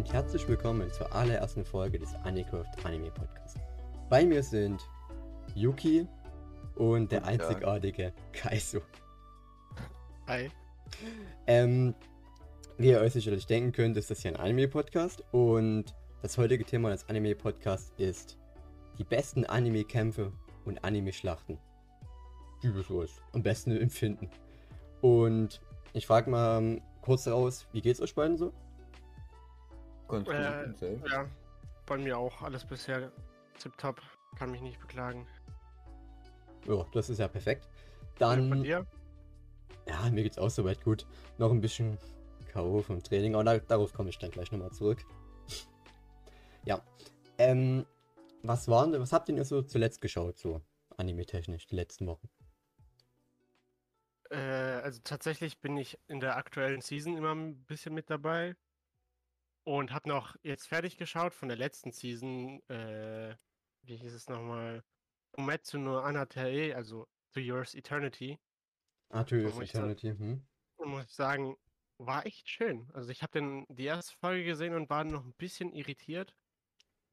und herzlich willkommen zur allerersten Folge des Anicraft Anime Podcasts. Bei mir sind Yuki und der einzigartige Kaiso. Hi. Ähm, wie ihr euch sicherlich denken könnt, ist das hier ein Anime-Podcast und das heutige Thema des Anime-Podcasts ist die besten Anime-Kämpfe und Anime-Schlachten. Die wir so als am besten empfinden. Und ich frage mal ähm, kurz raus, wie geht's euch beiden so? Ganz gut. Äh? Ja, bei mir auch alles bisher tipptopp. Kann mich nicht beklagen. Ja, das ist ja perfekt. Und bei Dann, dir? ja, mir geht's auch soweit gut. Noch ein bisschen K.O. vom Training, aber da, darauf komme ich dann gleich nochmal zurück. ja, ähm, was waren, was habt ihr so zuletzt geschaut, so anime-technisch, die letzten Wochen? Äh, also tatsächlich bin ich in der aktuellen Season immer ein bisschen mit dabei. Und habe noch jetzt fertig geschaut von der letzten Season. Äh, wie hieß es nochmal? Umetsu no Anatae, also To Yours Eternity. Of ich sag- Eternity, hm? Und muss ich sagen, war echt schön. Also ich habe den die erste Folge gesehen und war noch ein bisschen irritiert.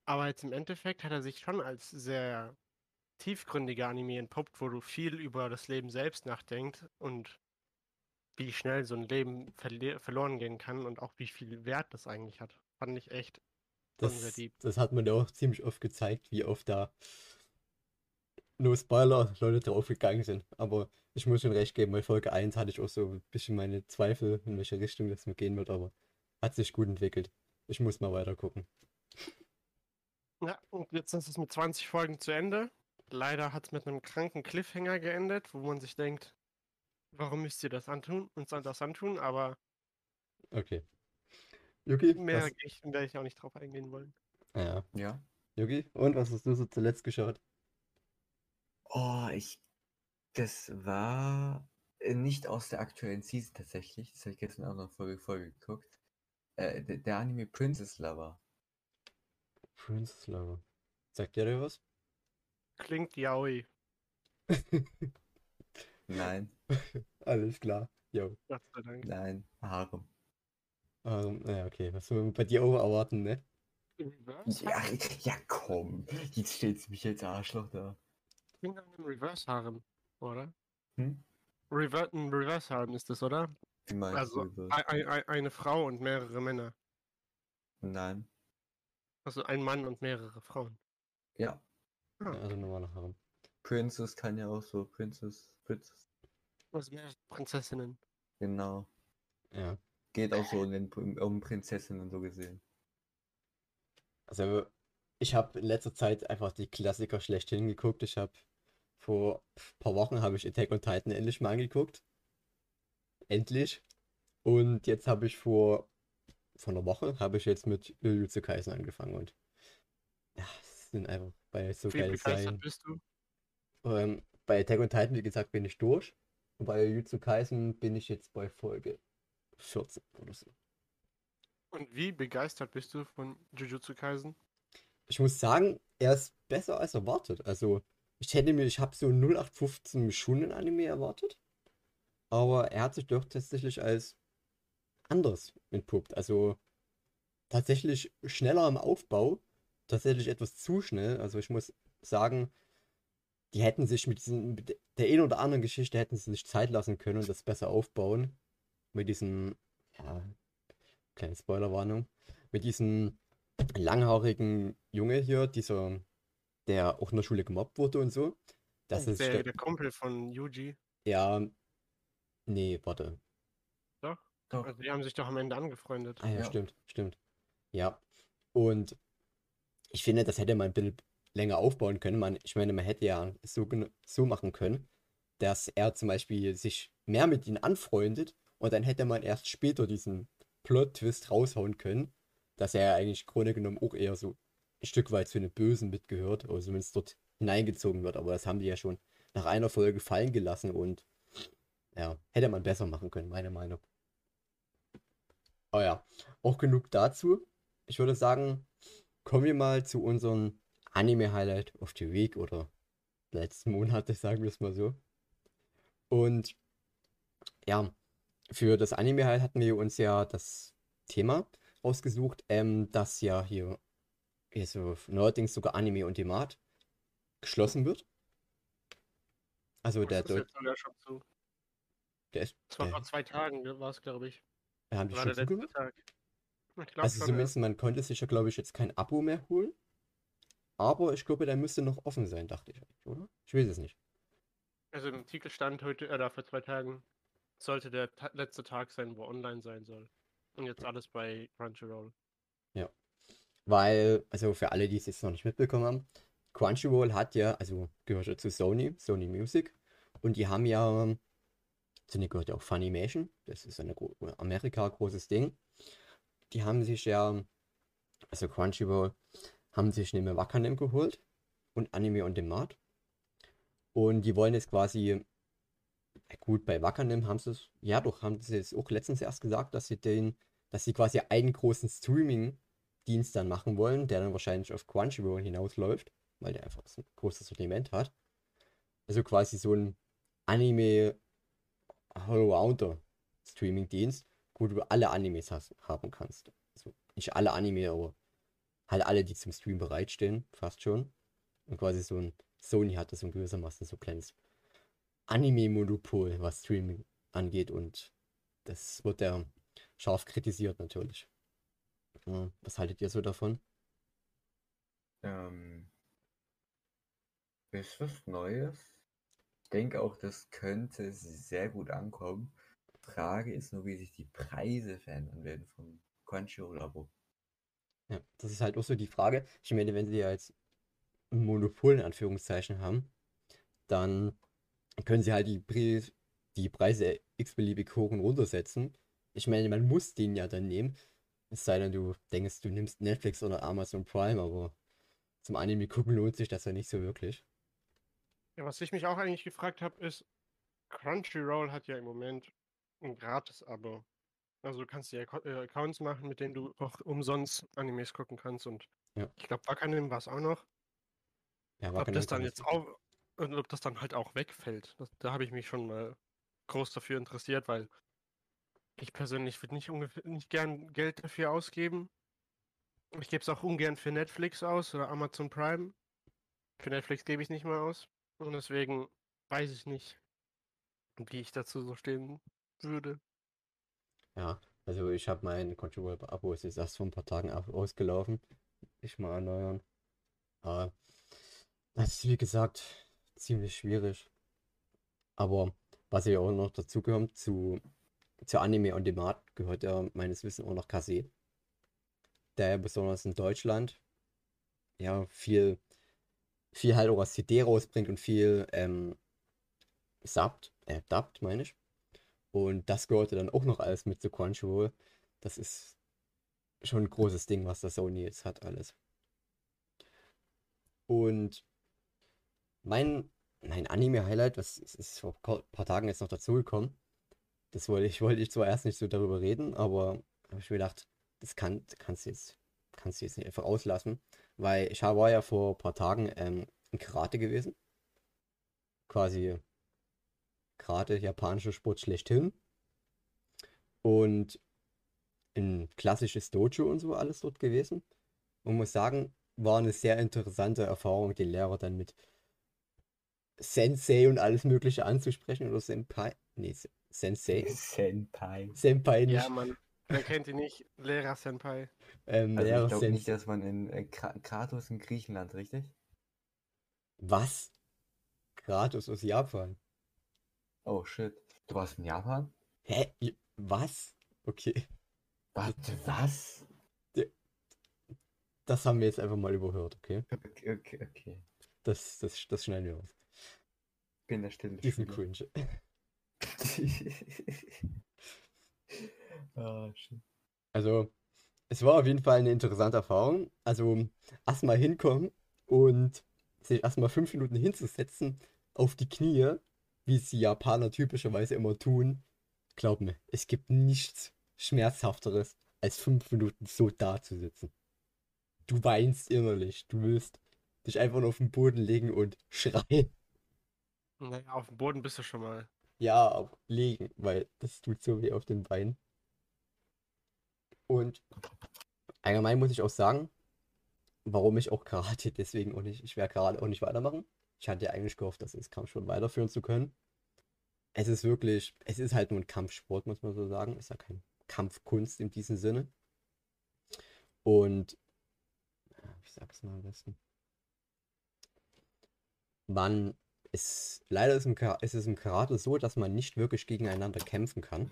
Aber jetzt im Endeffekt hat er sich schon als sehr tiefgründiger Anime entpuppt, wo du viel über das Leben selbst nachdenkst und wie schnell so ein Leben verloren gehen kann und auch wie viel Wert das eigentlich hat. Fand ich echt Das, das hat man ja auch ziemlich oft gezeigt, wie oft da no Spoiler Leute draufgegangen sind. Aber ich muss schon recht geben, bei Folge 1 hatte ich auch so ein bisschen meine Zweifel, in welche Richtung das gehen wird, aber hat sich gut entwickelt. Ich muss mal weiter gucken. Ja, und jetzt ist es mit 20 Folgen zu Ende. Leider hat es mit einem kranken Cliffhanger geendet, wo man sich denkt, warum müsst ihr das antun, uns das antun, aber Okay. Yuki? Mehr Was, ich, werde ich auch nicht drauf eingehen wollen. ja. Ja. Yuki? Und was hast du so zuletzt geschaut? Oh, ich. Das war äh, nicht aus der aktuellen Season tatsächlich. Das habe ich gestern auch noch Folge, Folge geguckt. Äh, der, der Anime Princess Lover. Princess Lover. Sagt ihr dir was? Klingt yaoi, Nein, Alles klar. Jo. Gott sei Dank. nein, Harem. Ähm, ja, okay. Was soll man bei dir auch erwarten, ne? Reverse? Ja, ja, komm. Jetzt stellst du mich als Arschloch da. Klingt nach einem Reverse Harem, oder? Hm? Rever ein Reverse Harem ist das, oder? Wie meinst Also du das? ein, ein, eine Frau und mehrere Männer. Nein. Also ein Mann und mehrere Frauen. Ja. Ja, also nach Harem. Princess kann ja auch so. Princess. Princess. Also Prinzessinnen. Genau. Ja. Geht auch so um, den, um Prinzessinnen so gesehen. Also, ich habe in letzter Zeit einfach die Klassiker schlechthin geguckt. Ich habe vor ein paar Wochen habe ich Attack on Titan endlich mal angeguckt. Endlich. Und jetzt habe ich vor, vor einer Woche habe ich jetzt mit Jujutsu Kaisen angefangen und ja, es sind einfach bei so Wie geile bist du? Ähm, bei Attack on Titan, wie gesagt, bin ich durch. Und bei Jujutsu Kaisen bin ich jetzt bei Folge 14 oder so. Und wie begeistert bist du von Jujutsu Kaisen? Ich muss sagen, er ist besser als erwartet. Also, ich hätte mir, ich habe so 0815 Shonen Anime erwartet. Aber er hat sich doch tatsächlich als anders entpuppt. Also, tatsächlich schneller im Aufbau. Tatsächlich etwas zu schnell. Also, ich muss sagen, die hätten sich mit diesen, mit der einen oder anderen Geschichte hätten sie sich Zeit lassen können und das besser aufbauen. Mit diesem, ja, kleine Spoilerwarnung, mit diesem langhaarigen Junge hier, dieser, der auch in der Schule gemobbt wurde und so. Das ist, der, der Kumpel von Yuji. ja, nee, warte. Doch. Also die haben sich doch am Ende angefreundet. Ah ja, Ja. stimmt, stimmt. Ja, und ich finde, das hätte man ein bisschen länger aufbauen können. Man, ich meine, man hätte ja so, so machen können, dass er zum Beispiel sich mehr mit ihnen anfreundet und dann hätte man erst später diesen Plot-Twist raushauen können, dass er eigentlich im Grunde genommen auch eher so ein Stück weit zu den Bösen mitgehört oder zumindest dort hineingezogen wird. Aber das haben die ja schon nach einer Folge fallen gelassen und ja, hätte man besser machen können, meine Meinung. Oh ja, auch genug dazu. Ich würde sagen, kommen wir mal zu unserem Anime-Highlight of the Week oder letzten Monate, sagen wir es mal so. Und ja, für das Anime-Highlight hatten wir uns ja das Thema ausgesucht, ähm, dass ja hier, hier so neuerdings sogar Anime und Demand geschlossen wird. Also der, Das ist Deut jetzt sogar schon zu. der ist, Das war vor zwei Tagen, war es, glaube ich. haben die schon der letzte zugemacht? Tag. Ich glaube Also schon, ja. zumindest, man konnte sich ja, glaube ich, jetzt kein Abo mehr holen. Aber ich glaube, der müsste noch offen sein, dachte ich, eigentlich, oder? Ich weiß es nicht. Also im Artikel stand heute, oder vor zwei Tagen, sollte der ta letzte Tag sein, wo online sein soll. Und jetzt alles bei Crunchyroll. Weil, also für alle, die es jetzt noch nicht mitbekommen haben, Crunchyroll hat ja, also gehört ja zu Sony, Sony Music. Und die haben ja, zu denen gehört ja auch Funimation, das ist gro Amerika großes Ding. Die haben sich ja, also Crunchyroll, haben sich eine Wakanim geholt und Anime on Demand. Und die wollen jetzt quasi, gut, bei Wakanim haben sie es, ja doch, haben sie jetzt auch letztens erst gesagt, dass sie den, dass sie quasi einen großen Streaming-Dienst dann machen wollen, der dann wahrscheinlich auf Crunchyroll hinausläuft, weil der einfach ein großes Sortiment hat. Also quasi so ein Anime Allrounder Streaming-Dienst, wo du alle Animes hast, haben kannst. Also nicht alle Anime, aber halt alle, die zum Stream bereitstehen, fast schon. Und quasi so ein Sony hat das so gewissermaßen so ein kleines Anime-Monopol, was Streaming angeht und das wird ja scharf kritisiert natürlich. Ja, was haltet ihr so davon? Ähm, ist was Neues. Ich denke auch, das könnte sehr gut ankommen. Frage ist nur, wie sich die Preise verändern werden vom Crunchyroll-Abo. Ja, das ist halt auch so die Frage. Ich meine, wenn sie ja jetzt ein Monopol in Anführungszeichen haben, dann können sie halt die, Pre die Preise x-beliebig hoch und runter setzen. Ich meine, man muss den ja dann nehmen. Es sei denn, du denkst, du nimmst Netflix oder Amazon Prime, aber zum Anime gucken lohnt sich das ja nicht so wirklich. Ja, was ich mich auch eigentlich gefragt habe, ist, Crunchyroll hat ja im Moment ein Gratis-Abo. Also du kannst dir äh, Accounts machen, mit denen du auch umsonst Animes gucken kannst und Ja. ich glaube, Wakanim war es auch noch. Ja, Ob das dann jetzt auch, und ob das dann halt auch wegfällt, das, da habe ich mich schon mal groß dafür interessiert, weil ich persönlich würde nicht, ungefähr, nicht gern Geld dafür ausgeben. Ich gebe es auch ungern für Netflix aus oder Amazon Prime. Für Netflix gebe ich nicht mal aus. Und deswegen weiß ich nicht, wie ich dazu so stehen würde. Ja, also ich habe mein Crunchyroll-Abo ist jetzt erst vor ein paar Tagen au- ausgelaufen. Ich mal erneuern. Aber das ist wie gesagt ziemlich schwierig. Aber was ja auch noch dazu gehört, zu, zu Anime on Demand gehört ja meines Wissens auch noch Kase. Der besonders in Deutschland ja viel, viel halt auch als CD rausbringt und viel ähm, subbed, äh, dubbed, meine ich. Und das gehörte dann auch noch alles mit zu Crunchyroll. Das ist schon ein großes Ding, was das Sony jetzt hat, alles. Und mein, mein Anime-Highlight, was ist, vor ein paar Tagen jetzt noch dazugekommen, das wollte ich, wollte ich zwar erst nicht so darüber reden, aber habe ich mir gedacht, das kann, kannst du jetzt, kannst du jetzt nicht einfach auslassen, weil ich war ja vor ein paar Tagen ähm, in Karate gewesen. Quasi Karate, japanischer Sport schlechthin. Und ein klassisches Dojo und so alles dort gewesen. Und muss sagen, war eine sehr interessante Erfahrung, den Lehrer dann mit Sensei und alles Mögliche anzusprechen oder Senpai. Nee, Se- Sensei. Senpai. Senpai nicht. Ja, man, wer kennt ihn nicht? Lehrer Senpai. Ähm, Also Lehrer ich glaube nicht, dass man in äh, Kra- Kratos in Griechenland, richtig? Was? Kratos aus Japan. Oh shit. Du warst in Japan? Hä? Was? Okay. Warte, was? Das haben wir jetzt einfach mal überhört, okay? Okay, okay, okay. Das, das, das schneiden wir aus. Ich bin der stille Diesen. Cringe. Ah, shit. Also, es war auf jeden Fall eine interessante Erfahrung. Also, erstmal hinkommen und sich erstmal fünf Minuten hinzusetzen auf die Knie, wie es die Japaner typischerweise immer tun. Glaub mir, es gibt nichts Schmerzhafteres, als fünf Minuten so da zu sitzen. Du weinst innerlich. Du willst dich einfach nur auf den Boden legen und schreien. Naja, auf dem Boden bist du schon mal. Ja, legen, weil das tut so weh auf den Beinen. Und allgemein muss ich auch sagen, warum ich auch Karate deswegen auch nicht, ich werde Karate auch nicht weitermachen. Ich hatte eigentlich gehofft, dass es Kampfsport weiterführen zu können. Es ist wirklich, es ist halt nur ein Kampfsport, muss man so sagen. Ist ja kein Kampfkunst in diesem Sinne. Und, ich sag's mal am besten. Man ist, leider ist, im, ist es im Karate so, dass man nicht wirklich gegeneinander kämpfen kann.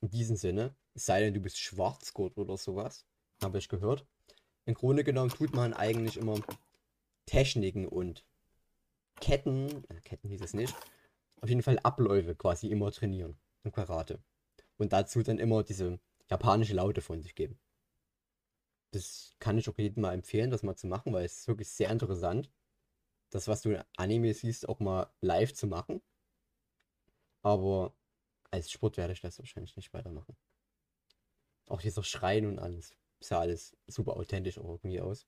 In diesem Sinne. Es sei denn, du bist Schwarzgurt oder sowas. Habe ich gehört. Im Grunde genommen tut man eigentlich immer Techniken und Ketten, äh, Ketten hieß es nicht, auf jeden Fall Abläufe quasi immer trainieren im Karate. Und dazu dann immer diese japanische Laute von sich geben. Das kann ich auch jedem mal empfehlen, das mal zu machen, weil es ist wirklich sehr interessant, das, was du in Anime siehst, auch mal live zu machen. Aber als Sport werde ich das wahrscheinlich nicht weitermachen. Auch dieser Schreien und alles. Sah alles super authentisch auch irgendwie aus.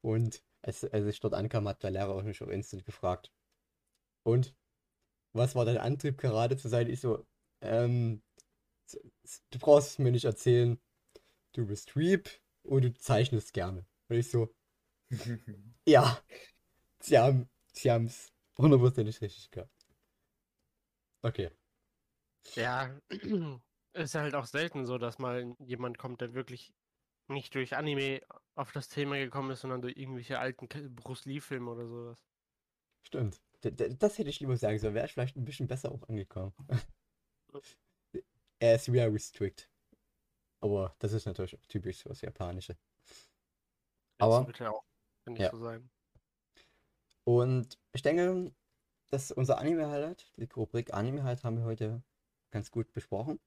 Und als, als ich dort ankam, hat der Lehrer auch mich auf Instant gefragt. Und? Was war dein Antrieb, Karate zu sein? Ich so, ähm, du brauchst es mir nicht erzählen. Du bist Weep und du zeichnest gerne. Und ich so, ja, sie haben, sie haben es hundertprozentig richtig gehabt. Okay. Ja, ist halt auch selten so, dass mal jemand kommt, der wirklich nicht durch Anime auf das Thema gekommen ist, sondern durch irgendwelche alten Bruce Lee-Filme oder sowas. Stimmt. Das hätte ich lieber sagen sollen. Wäre ich vielleicht ein bisschen besser auch angekommen. er ist very strict. Aber das ist natürlich auch typisch für das Japanische. Das Aber- wird ja auch, finde ich, Ja. so sein. Und ich denke, dass unser Anime-Highlight, die Rubrik Anime-Highlight, haben wir heute ganz gut besprochen.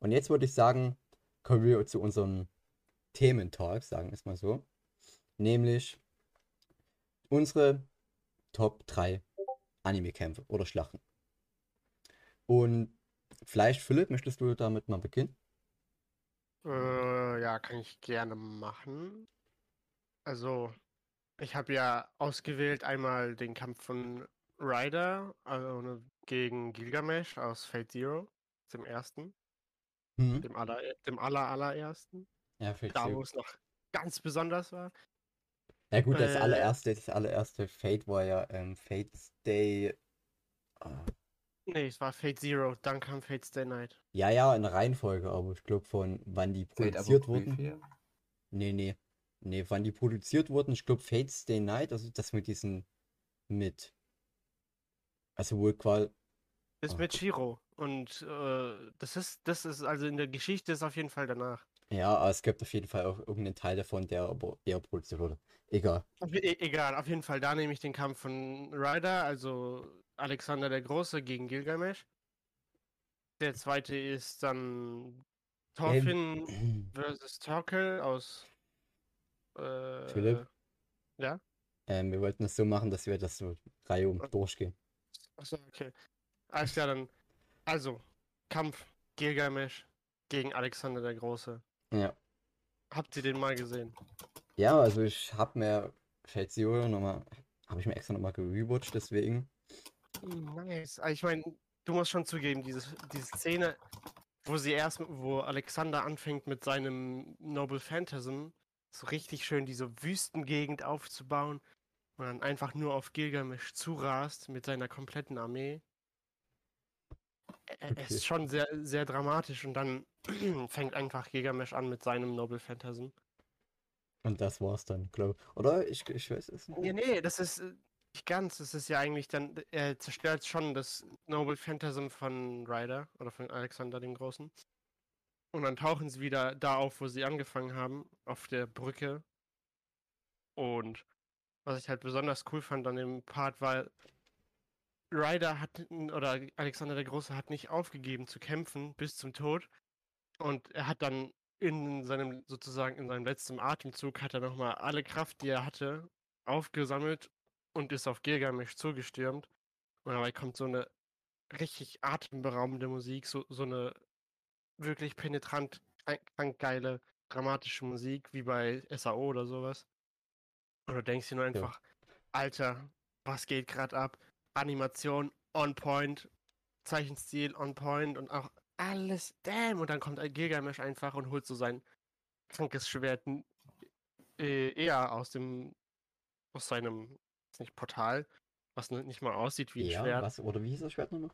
Und jetzt würde ich sagen, kommen wir zu unserem Thementalk, sagen wir es mal so. Nämlich unsere Top 3 Anime-Kämpfe oder Schlachten. Und vielleicht, Philipp, möchtest du damit mal beginnen? Äh, ja, kann ich gerne machen. Also, ich habe ja ausgewählt einmal den Kampf von Ryder also ne, gegen Gilgamesh aus Fate Zero, dem ersten, Hm? dem aller, dem aller allerersten, Ja, vielleicht da wo es noch ganz besonders war. Ja gut, das Äh, allererste, das allererste Fate war ja ähm, Fate's Day. ah, Nee, es war Fate Zero, dann kam Fate Stay Night. Ja, ja, in der Reihenfolge, aber ich glaube von wann die produziert wurden. Nee, nee. Nee, wann die produziert wurden, ich glaube Fate's Day Night, also das mit diesen mit. Also wohl quasi. Ist Ah. mit Shiro. Und äh, das ist, das ist, also in der Geschichte ist auf jeden Fall danach. Ja, aber es gibt auf jeden Fall auch irgendeinen Teil davon, der aber eher produziert wurde. Egal. E egal, auf jeden Fall, da nehme ich den Kampf von Ryder, also Alexander der Große gegen Gilgamesh. Der zweite ist dann Thorfinn versus Torkel aus. Äh, Philipp? Ja? Ähm, wir wollten das so machen, dass wir das so Reihe um durchgehen. Achso, okay. Alles klar, dann. Also, Kampf Gilgamesh gegen Alexander der Große. Ja. Habt ihr den mal gesehen? Ja, also ich habe mir Zero nochmal, habe ich mir extra nochmal gerewatcht, deswegen. Nice. Ah, Ich meine, du musst schon zugeben, diese, diese Szene, wo sie erst, wo Alexander anfängt mit seinem Noble Phantasm, so richtig schön diese Wüstengegend aufzubauen und dann einfach nur auf Gilgamesh zurast mit seiner kompletten Armee. Ä- Es Okay. ist schon sehr, sehr dramatisch und dann fängt einfach Gilgamesh an mit seinem Noble Phantasm. Und das war's dann, glaube ich. Oder? Ich, ich weiß es nicht. Ja, nee, das ist äh, nicht ganz. Das ist ja eigentlich dann, er zerstört schon das Noble Phantasm von Ryder oder von Alexander dem Großen. Und dann tauchen sie wieder da auf, wo sie angefangen haben, auf der Brücke. Und was ich halt besonders cool fand an dem Part war, Ryder hat, oder Alexander der Große hat nicht aufgegeben zu kämpfen bis zum Tod. Und er hat dann in seinem, sozusagen in seinem letzten Atemzug, hat er nochmal alle Kraft, die er hatte, aufgesammelt und ist auf Gilgamesh zugestürmt. Und dabei kommt so eine richtig atemberaubende Musik, so, so eine wirklich penetrant, krank geile, dramatische Musik, wie bei SAO oder sowas. Und du denkst dir nur einfach, Alter, was geht gerade ab? Animation on point, Zeichenstil on point und auch alles, damn! Und dann kommt ein Gilgamesh einfach und holt so sein krankes Schwert äh, eher aus dem aus seinem nicht Portal, was nicht mal aussieht wie ein Ja, Schwert. was? Oder wie hieß das Schwert nochmal?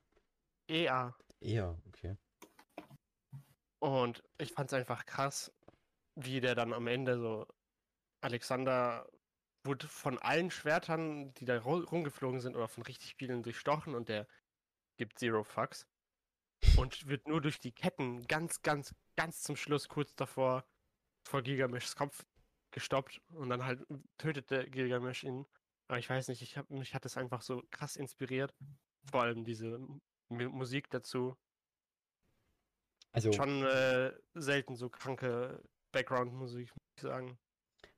EA. Eher, okay. Und ich fand es einfach krass, wie der dann am Ende so Alexander wurde von allen Schwertern, die da ru- rumgeflogen sind, oder von richtig vielen durchstochen und der gibt Zero Fucks. Und wird nur durch die Ketten ganz, ganz, ganz zum Schluss, kurz davor, vor Gilgameshs Kopf gestoppt und dann halt tötete Gilgamesh ihn. Aber ich weiß nicht, ich hab, mich hat es einfach so krass inspiriert. Vor allem diese M Musik dazu. Also, Schon äh, selten so kranke Background-Musik, muss ich sagen.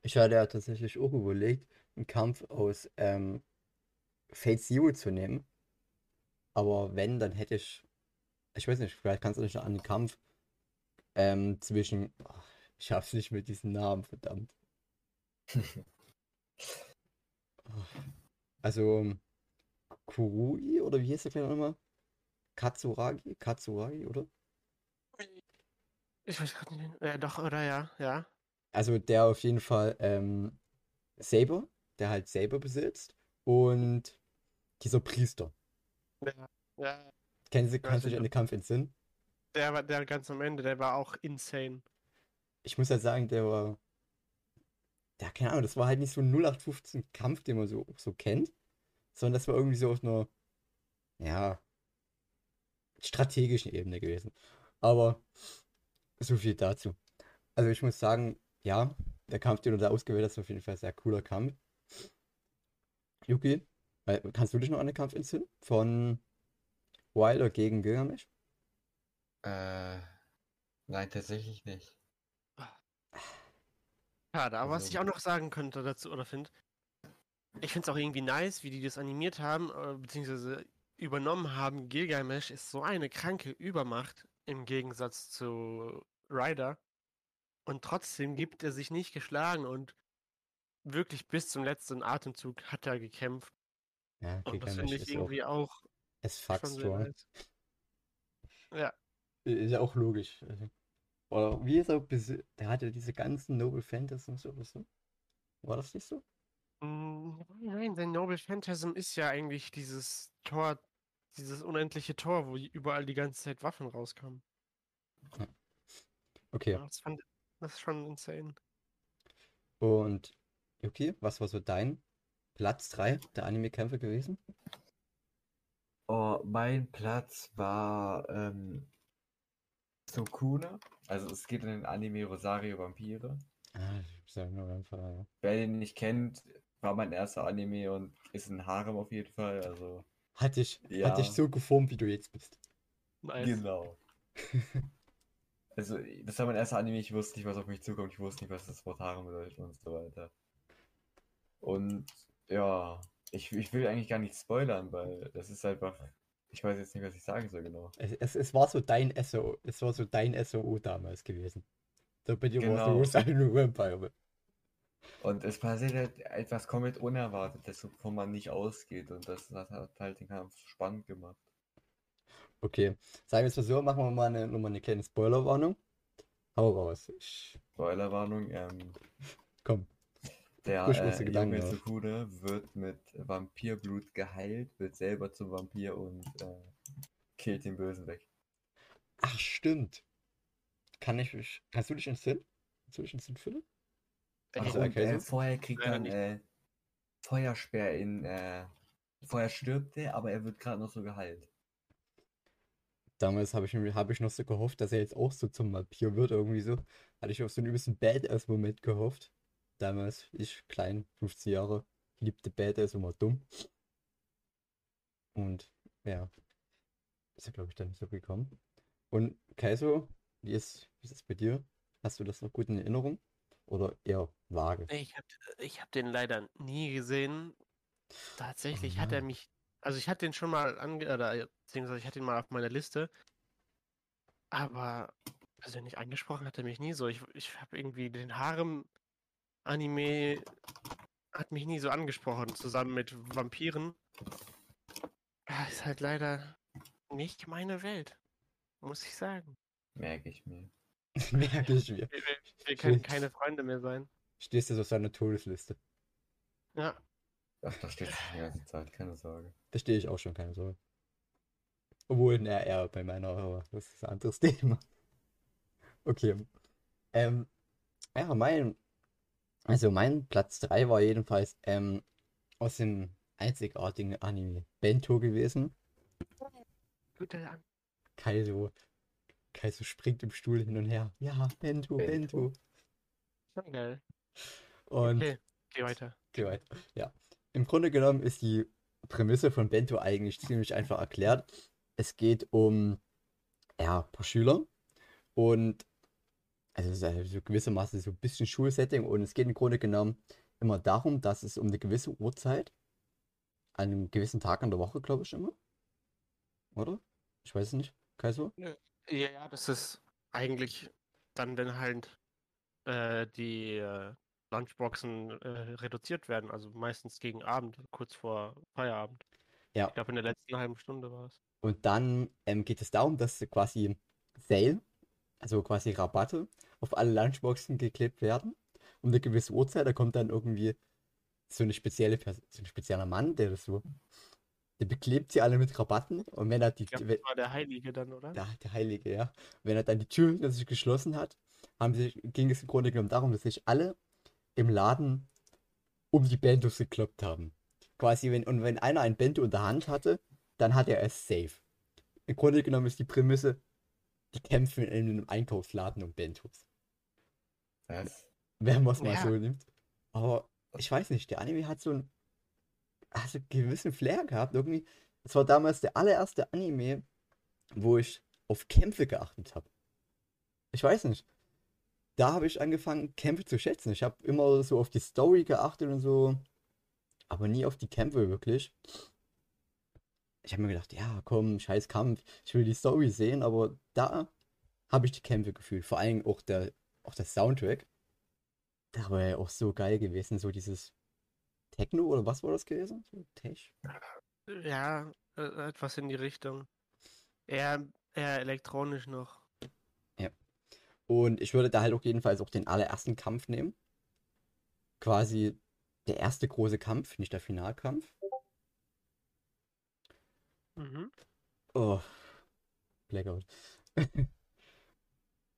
ich hatte ja tatsächlich auch überlegt, einen Kampf aus ähm, Fate Zero zu nehmen. Aber wenn, dann hätte ich, ich weiß nicht, vielleicht kannst du dich noch an den Kampf ähm, zwischen, ach, ich hab's nicht mit diesem Namen, verdammt. Also, Kurui, oder wie hieß der gleich nochmal? Katsuragi? Katsuragi, oder? Ich weiß gerade nicht. Ja, doch, oder ja, ja. Also der auf jeden Fall ähm, Saber, der halt Saber besitzt und dieser Priester. Ja, ja. Kennen Sie, weiß kannst du dich an den Kampf entsinnen? Der war der ganz am Ende, der war auch insane. Ich muss halt sagen, der war, ja, keine Ahnung, das war halt nicht so ein 0815 Kampf, den man so, so kennt, sondern das war irgendwie so auf einer, ja, strategischen Ebene gewesen. Aber so viel dazu. Also ich muss sagen, ja, der Kampf, den du da ausgewählt hast, ist auf jeden Fall ein sehr cooler Kampf. Yuki, äh, kannst du dich noch an den Kampf entsinnen? Von Wilder gegen Gilgamesh? Äh, nein, tatsächlich nicht. Schade, aber was Also- ich auch noch sagen könnte dazu, oder finde, ich finde es auch irgendwie nice, wie die das animiert haben, äh, beziehungsweise übernommen haben. Gilgamesh ist so eine kranke Übermacht im Gegensatz zu Ryder. Und trotzdem gibt er sich nicht geschlagen und wirklich bis zum letzten Atemzug hat er gekämpft. Ja, Und das finde ich irgendwie auch as fuck schon sehr strong. nice. Ja, Ist ja auch logisch. Also, Oder wie ist er Der hatte diese ganzen Noble Phantasms oder so. War das nicht so? Mm, Nein, sein Noble Phantasm ist ja eigentlich dieses Tor, dieses unendliche Tor, wo überall die ganze Zeit Waffen rauskamen. Okay. Ja, das, fand, das ist schon insane. Und okay, was war so dein Platz 3 der Anime-Kämpfe gewesen? Oh, mein Platz war ähm, Sukuna. Also es geht in den Anime Rosario Vampire. Ah, ich sag nur ja. Wer den nicht kennt, war mein erster Anime und ist ein Harem auf jeden Fall. Also Hat dich, hat Ja. dich so geformt, wie du jetzt bist. Nice. genau. Also das war mein erster Anime. Ich wusste nicht, was auf mich zukommt. Ich wusste nicht, was das Wort Harem bedeutet und so weiter. Und ja, ich, ich will eigentlich gar nicht spoilern, weil das ist einfach. Ich weiß jetzt nicht, was ich sagen soll genau. Es, es, es war so dein SO, es war so dein SOO damals gewesen. Dir war es Genau. so Rosario Vampire. Und es passiert halt etwas komplett Unerwartetes, wovon man nicht ausgeht. Und das hat halt den Kampf spannend gemacht. Okay, sagen wir es mal so, machen wir mal eine, nochmal eine kleine Spoilerwarnung. Hau raus. Ich, Spoilerwarnung, ähm, komm. Der äh, Gedanken junge. Sukune wird mit Vampirblut geheilt, wird selber zum Vampir und äh, killt den Bösen weg. Ach, stimmt. Kann ich mich, kannst du dich entsinnen? Kannst du dich entsinnen, Philipp? Also, und okay, äh, vorher kriegt nicht. äh, Feuerspeer in, äh, vorher stirbt er, aber er wird gerade noch so geheilt. Damals habe ich, mir- hab ich noch so gehofft, dass er jetzt auch so zum Vampir wird, irgendwie so. Hatte ich auf so einen übelsten Badass-Moment gehofft. Damals, ich klein, 15 Jahre, liebte Badass immer dumm. Und ja, ist er, glaube ich, dann nicht so gekommen. Und Kaiso, wie ist, wie ist es bei dir? Hast du das noch gut in Erinnerung? Oder eher vage? Ich habe ich hab den leider nie gesehen. Tatsächlich hat er nein. mich, also ich hatte den schon mal ange, oder beziehungsweise ich hatte ihn mal auf meiner Liste, aber persönlich angesprochen hat er mich nie so. Ich, ich habe irgendwie den Harem-Anime hat mich nie so angesprochen, zusammen mit Vampiren. Ja, ist halt leider nicht meine Welt, muss ich sagen. Merke ich mir. Merke ich mir. Wir, wir, wir können keine Freunde mehr sein. Stehst du auf seiner Todesliste? Ja. Ach, da steht die ganze Zeit, keine Sorge. Da stehe ich auch schon, keine Sorge. Obwohl, na, eher bei meiner, aber das ist ein anderes Thema. Okay. Ähm, ja, mein, also mein Platz 3 war jedenfalls ähm, aus dem einzigartigen Anime Bento gewesen. Guter. Kaiso, Kaiso springt im Stuhl hin und her. Ja, Bento, Bento. Bento. Schon geil. Und Okay, geh weiter. Geh weiter. Ja. Im Grunde genommen ist die Prämisse von Bento eigentlich ziemlich einfach erklärt. Es geht um ja, ein paar Schüler und also es ist so gewissermaßen so ein bisschen Schulsetting und es geht im Grunde genommen immer darum, dass es um eine gewisse Uhrzeit, an einem gewissen Tag in der Woche, glaube ich immer. Oder? Ich weiß es nicht. Kaiso? Ja, ja, das ist eigentlich dann, wenn halt äh, die äh, Lunchboxen äh, reduziert werden, also meistens gegen Abend, kurz vor Feierabend. Ja. Ich glaube, in der letzten halben Stunde war es. Und dann ähm, geht es darum, dass quasi Sale, also quasi Rabatte, auf alle Lunchboxen geklebt werden. Um eine gewisse Uhrzeit, da kommt dann irgendwie so eine spezielle Pers so ein spezieller Mann, der das so, der beklebt sie alle mit Rabatten. Und wenn er die, Ich glaube, wenn, das war der Heilige dann, oder? der, der Heilige, ja, wenn er dann die Tür hinter sich geschlossen hat, haben sie, ging es im Grunde genommen darum, dass sich alle im Laden um die Bentos gekloppt haben. Quasi, wenn, und wenn einer ein Bento in der Hand hatte, dann hat er es safe. Im Grunde genommen ist die Prämisse, die kämpfen in einem Einkaufsladen um Bentos. Was? Wenn man es mal Ja. so nimmt. Aber ich weiß nicht, der Anime hat so einen, hat so einen gewissen Flair gehabt. Irgendwie, es war damals der allererste Anime, wo ich auf Kämpfe geachtet habe. Ich weiß nicht. Da habe ich angefangen, Kämpfe zu schätzen. Ich habe immer so auf die Story geachtet und so, aber nie auf die Kämpfe wirklich. Ich habe mir gedacht, ja, komm, scheiß Kampf, ich will die Story sehen, aber da habe ich die Kämpfe gefühlt. Vor allem auch der, auch der Soundtrack. Der war ja auch so geil gewesen, so dieses Techno oder was war das gewesen? So Tech? Ja, äh, etwas in die Richtung. Eher, eher elektronisch noch. Und ich würde da halt auch jedenfalls auch den allerersten Kampf nehmen. Quasi der erste große Kampf, nicht der Finalkampf. Mhm. Oh. Blackout.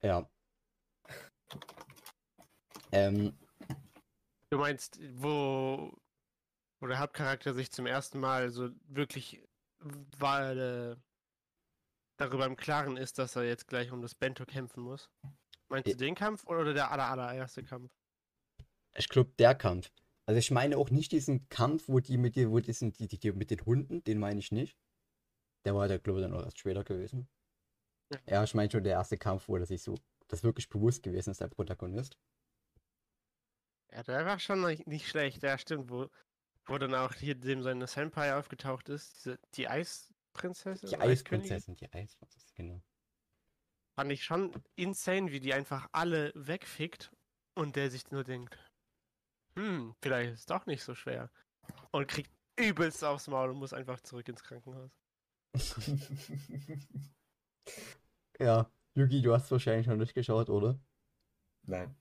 ja. Ähm, Du meinst, wo, wo der Hauptcharakter sich zum ersten Mal so wirklich war, äh, darüber im Klaren ist, dass er jetzt gleich um das Bento kämpfen muss? Meinst du den Kampf oder der aller, allererste Kampf? ich glaube, der Kampf. Also ich meine auch nicht diesen Kampf, wo die mit dir, wo diesen, die, die, die mit den Hunden, den meine ich nicht. Der war der, glaube ich, dann auch erst später gewesen. Ja. Ja, ich meine schon der erste Kampf, wo er sich so, das wirklich bewusst gewesen ist, der Protagonist. Ja, der war schon nicht, schlecht, ja, stimmt, wo, wo dann auch hier dem seine Senpai aufgetaucht ist, diese, die Eisprinzessin? Die? Eisprinzessin, die Eisprinzessin, genau. Fand ich schon insane, wie die einfach alle wegfickt und der sich nur denkt, hm, vielleicht ist es doch nicht so schwer. Und kriegt übelst aufs Maul und muss einfach zurück ins Krankenhaus. Ja, Yugi, du hast wahrscheinlich noch nicht geschaut, oder? Nein.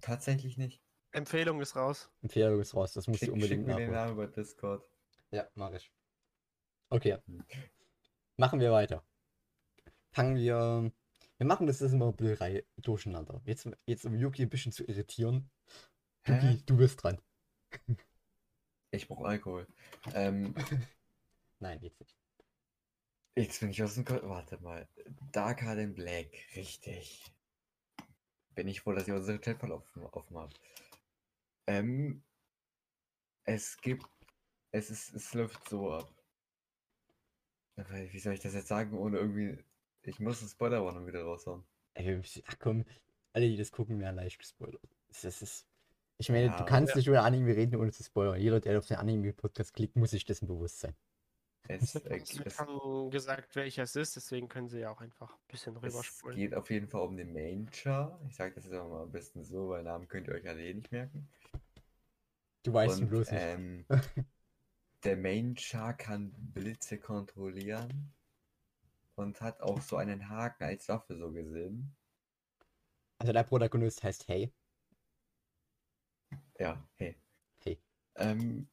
Tatsächlich nicht. Empfehlung ist raus. Empfehlung ist raus, das musst Schick, du schick unbedingt mir den. Namen über Discord. Ja, mach ich. Okay, Hm. machen wir weiter. Fangen wir. Wir machen das jetzt immer Reihe durcheinander. Jetzt, jetzt um Yuki ein bisschen zu irritieren. Hä? Yuki, du bist dran. Ich brauche Alkohol. Ähm, Nein, jetzt nicht. jetzt bin ich aus dem Kopf. Warte mal. Dark Hard in Black. Richtig. Bin ich froh, dass ihr unsere Chatfall offen, offen habt. Ähm, es gibt. Es ist. Es läuft so ab. Wie soll ich das jetzt sagen, ohne irgendwie. Ich muss eine Spoilerwarnung wieder raushauen. Ey, ach komm, alle, die das gucken, werden leicht gespoilert. Das ist, ich meine, Ja, du kannst ja. nicht über Anime reden, ohne zu spoilern. Jeder, der auf den Anime-Podcast klickt, muss sich dessen bewusst sein. Es, äh, haben es, haben gesagt, welcher es ist, deswegen können sie ja auch einfach ein bisschen es rüberspulen. geht auf jeden Fall um den Main Char. Ich sage das jetzt aber mal am besten so, weil Namen könnt ihr euch alle eh nicht merken. Du weißt ihn bloß nicht. ähm, der Main Char kann Blitze kontrollieren und hat auch so einen Haken als Waffe so gesehen. Also der Protagonist heißt Hey. Ja, hey. Hey. Ähm,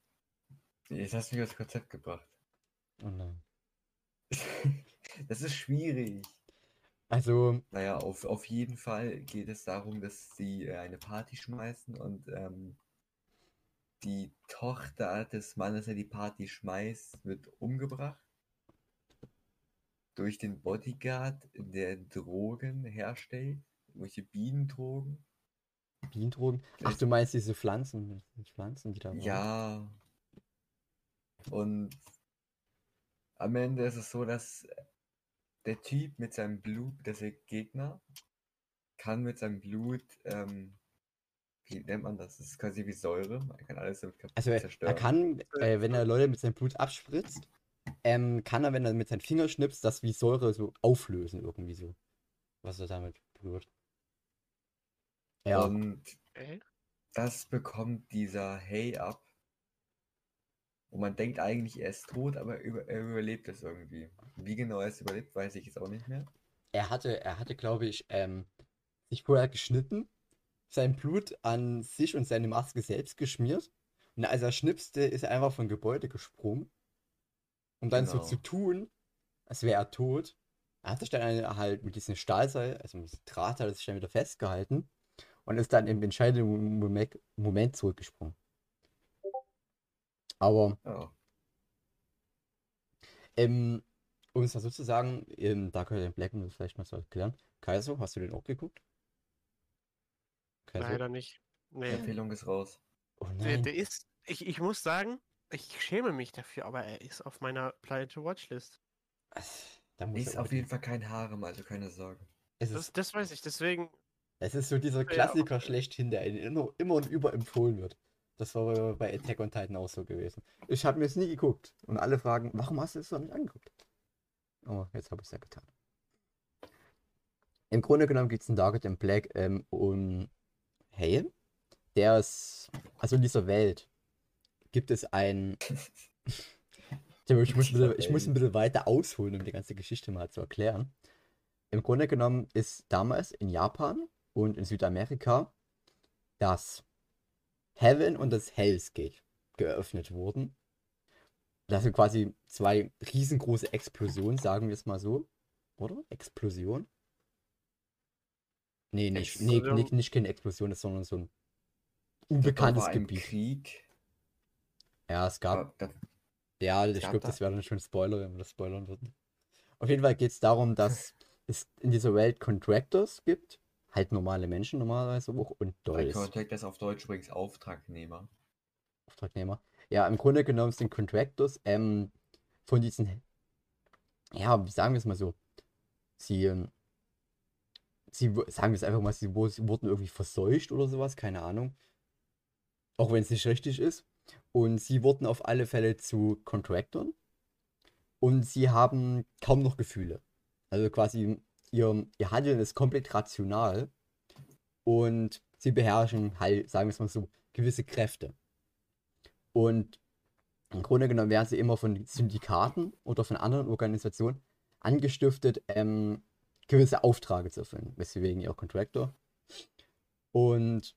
jetzt hast du mich aufs Konzept gebracht. Oh nein. Das ist schwierig. Also, Naja, auf, auf jeden Fall geht es darum, dass sie äh, eine Party schmeißen und ähm, die Tochter des Mannes, der die Party schmeißt, wird umgebracht. Durch den Bodyguard, der Drogen herstellt. Irgendwelche Bienendrogen. Bienendrogen. Ach, du meinst diese Pflanzen, die Pflanzen, die da waren? Ja. Und am Ende ist es so, dass der Typ mit seinem Blut, dass der Gegner, kann mit seinem Blut, ähm, wie nennt man das? Das ist quasi wie Säure. Man kann alles damit kaputt Also er, zerstören. er kann, äh, wenn er Leute mit seinem Blut abspritzt, ähm, kann er, wenn er mit seinen Fingern schnipst, das wie Säure so auflösen irgendwie so. Was er damit berührt. Ja, Und das bekommt dieser Hey ab. Und man denkt eigentlich, er ist tot, aber er über, er überlebt es irgendwie. Wie genau er es überlebt, weiß ich jetzt auch nicht mehr. er hatte, er hatte, glaube ich, ähm, sich vorher geschnitten, sein Blut an sich und seine Maske selbst geschmiert. Und als er schnipste, ist er einfach von Gebäude gesprungen. Um dann so Genau. zu tun, als wäre er tot. Er hat sich dann halt mit diesem Stahlseil, also mit diesem Draht, hat er sich dann wieder festgehalten und ist dann im entscheidenden Moment, Moment zurückgesprungen. Aber Ja. Ähm, um es mal so zu sagen, ähm, da könnt ihr den Black Mirror vielleicht mal so erklären. Kaiso, hast du den auch geguckt? Kaiso? Leider nicht. Nee. Empfehlung ist raus. Oh Der, nein. der ist, ich, ich muss sagen, ich schäme mich dafür, aber er ist auf meiner Play to Watch List. Da muss Ist er auf jeden Fall kein Harem, also keine Sorge. es Das, ist, das weiß ich, deswegen, es ist so dieser Ja, Klassiker aber- schlechthin, der immer, immer und über empfohlen wird. Das war bei Attack on Titan auch so gewesen. Ich habe mir es nie geguckt. Und alle fragen, warum hast du es noch nicht angeguckt? Oh, jetzt habe ich es ja getan. Im Grunde genommen geht es in Dark in Black ähm, um Hale. Der ist, also in dieser Welt gibt es ein. Ich, muss bisschen, ich muss ein bisschen weiter ausholen, um die ganze Geschichte mal zu erklären. Im Grunde genommen ist damals in Japan und in Südamerika das Heaven und das Hell's Gate geöffnet wurden. Das sind quasi zwei riesengroße Explosionen, sagen wir es mal so. Oder? Explosion? Nee, nicht, nee, Explosion. nicht, nicht keine Explosion, das ist sondern so ein unbekanntes ein Gebiet. Krieg. Ja, es gab da, Ja, ich gab glaube, da- das wäre dann schon Spoiler, wenn wir das spoilern würden. Auf jeden Fall geht es darum, dass es in dieser Welt Contractors gibt, halt normale Menschen normalerweise auch und ein Dolls, Contact ist auf Deutsch übrigens Auftragnehmer. Auftragnehmer. Ja, im Grunde genommen sind Contractors ähm, von diesen, ja, wie sagen wir es mal so, sie, ähm, sie, sagen wir es einfach mal, sie, sie wurden irgendwie verseucht oder sowas, keine Ahnung. Auch wenn es nicht richtig ist. Und sie wurden auf alle Fälle zu Contractoren. Und sie haben kaum noch Gefühle. Also quasi ihr, ihr Handeln ist komplett rational. Und sie beherrschen halt, sagen wir es mal so, gewisse Kräfte. Und im Grunde genommen werden sie immer von Syndikaten oder von anderen Organisationen angestiftet, ähm, gewisse Aufträge zu erfüllen. Weswegen ihr Contractor. Und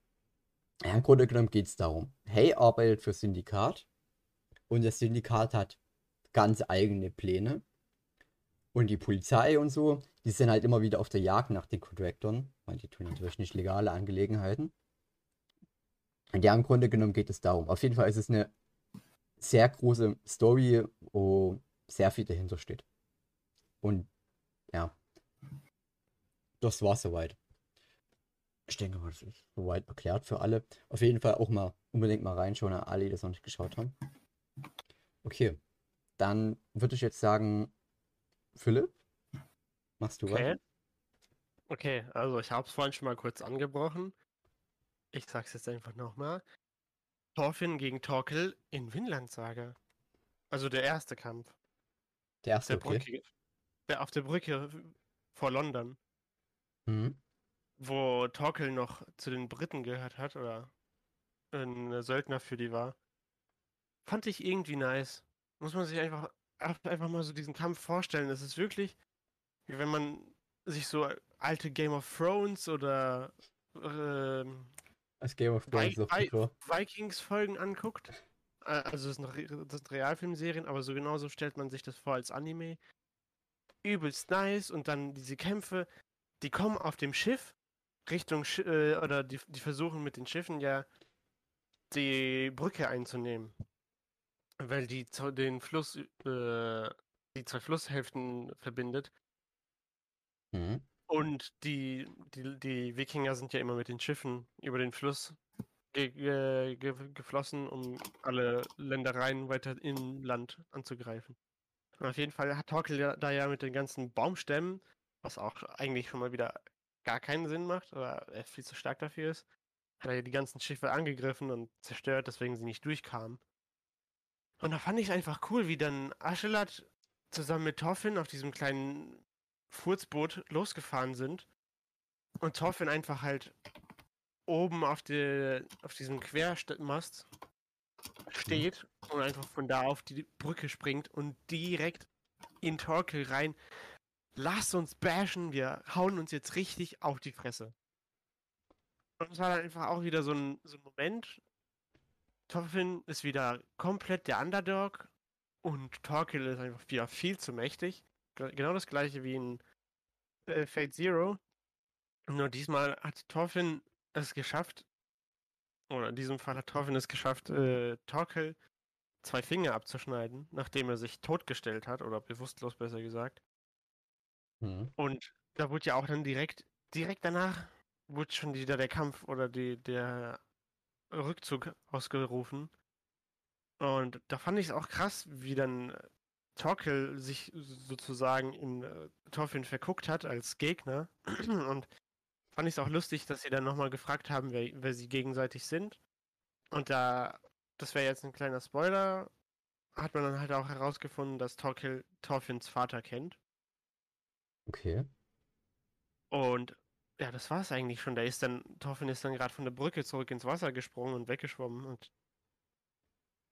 ja, im Grunde genommen geht es darum. Hey arbeitet für Syndikat und das Syndikat hat ganz eigene Pläne. Und die Polizei und so, die sind halt immer wieder auf der Jagd nach den Contractoren, weil die tun natürlich nicht legale Angelegenheiten. Und ja, im Grunde genommen geht es darum. Auf jeden Fall ist es eine sehr große Story, wo sehr viel dahinter steht. Und ja, das war soweit. Ich denke mal, das ist soweit erklärt für alle. Auf jeden Fall auch mal unbedingt mal reinschauen, alle, die das noch nicht geschaut haben. Okay, dann würde ich jetzt sagen, Philipp, machst du okay. weiter? Okay, also ich habe es vorhin schon mal kurz angebrochen. Ich sag's jetzt einfach nochmal. Thorfinn gegen Torkel in Vinland Saga. Also der erste Kampf. Der Auf erste, der okay. Brücke. Der auf der Brücke vor London. Mhm. wo Torkel noch zu den Briten gehört hat oder ein Söldner für die war, fand ich irgendwie nice. Muss man sich einfach, einfach mal so diesen Kampf vorstellen. Es ist wirklich, wenn man sich so alte Game of Thrones oder ähm, Als Game of Vi Thrones noch Vi bevor. Vikings-Folgen anguckt. Äh, also das sind, Re- das sind Realfilmserien, aber so genauso stellt man sich das vor als Anime. Übelst nice und dann diese Kämpfe, die kommen auf dem Schiff Richtung Sch äh, oder die, die versuchen mit den Schiffen ja die Brücke einzunehmen. Weil die den Fluss, äh, die zwei Flusshälften verbindet. Mhm. Und die, die, die Wikinger sind ja immer mit den Schiffen über den Fluss ge ge ge geflossen, um alle Ländereien weiter inland anzugreifen. Und auf jeden Fall hat Torkel da ja mit den ganzen Baumstämmen, was auch eigentlich schon mal wieder gar keinen Sinn macht, oder er viel zu stark dafür ist, hat er ja die ganzen Schiffe angegriffen und zerstört, deswegen sie nicht durchkamen. Und da fand ich es einfach cool, wie dann Aschelat zusammen mit Thorfinn auf diesem kleinen Furzboot losgefahren sind und Thorfinn einfach halt oben auf, der auf diesem Quermast steht und einfach von da auf die Brücke springt und direkt in Torkel rein. Lass uns bashen, wir hauen uns jetzt richtig auf die Fresse. Und es war dann einfach auch wieder so ein, so ein Moment. Thorfinn ist wieder komplett der Underdog und Torkel ist einfach wieder viel zu mächtig. Ge- Genau das gleiche wie in äh, Fate Zero. Nur diesmal hat Thorfinn es geschafft, oder in diesem Fall hat Thorfinn es geschafft, äh, Torkel zwei Finger abzuschneiden, nachdem er sich totgestellt hat, oder bewusstlos besser gesagt. Mhm. Und da wurde ja auch dann direkt, direkt danach, wurde schon wieder der Kampf oder die, der Rückzug ausgerufen. Und da fand ich es auch krass, wie dann Torkel sich sozusagen in äh, Thorfinn verguckt hat als Gegner. Und fand ich es auch lustig, dass sie dann nochmal gefragt haben, wer, wer sie gegenseitig sind. Und da, das wäre jetzt ein kleiner Spoiler, hat man dann halt auch herausgefunden, dass Torkel Thorfinns Vater kennt. Okay. Und ja, das war es eigentlich schon. Da ist dann, Thorfinn ist dann gerade von der Brücke zurück ins Wasser gesprungen und weggeschwommen. Und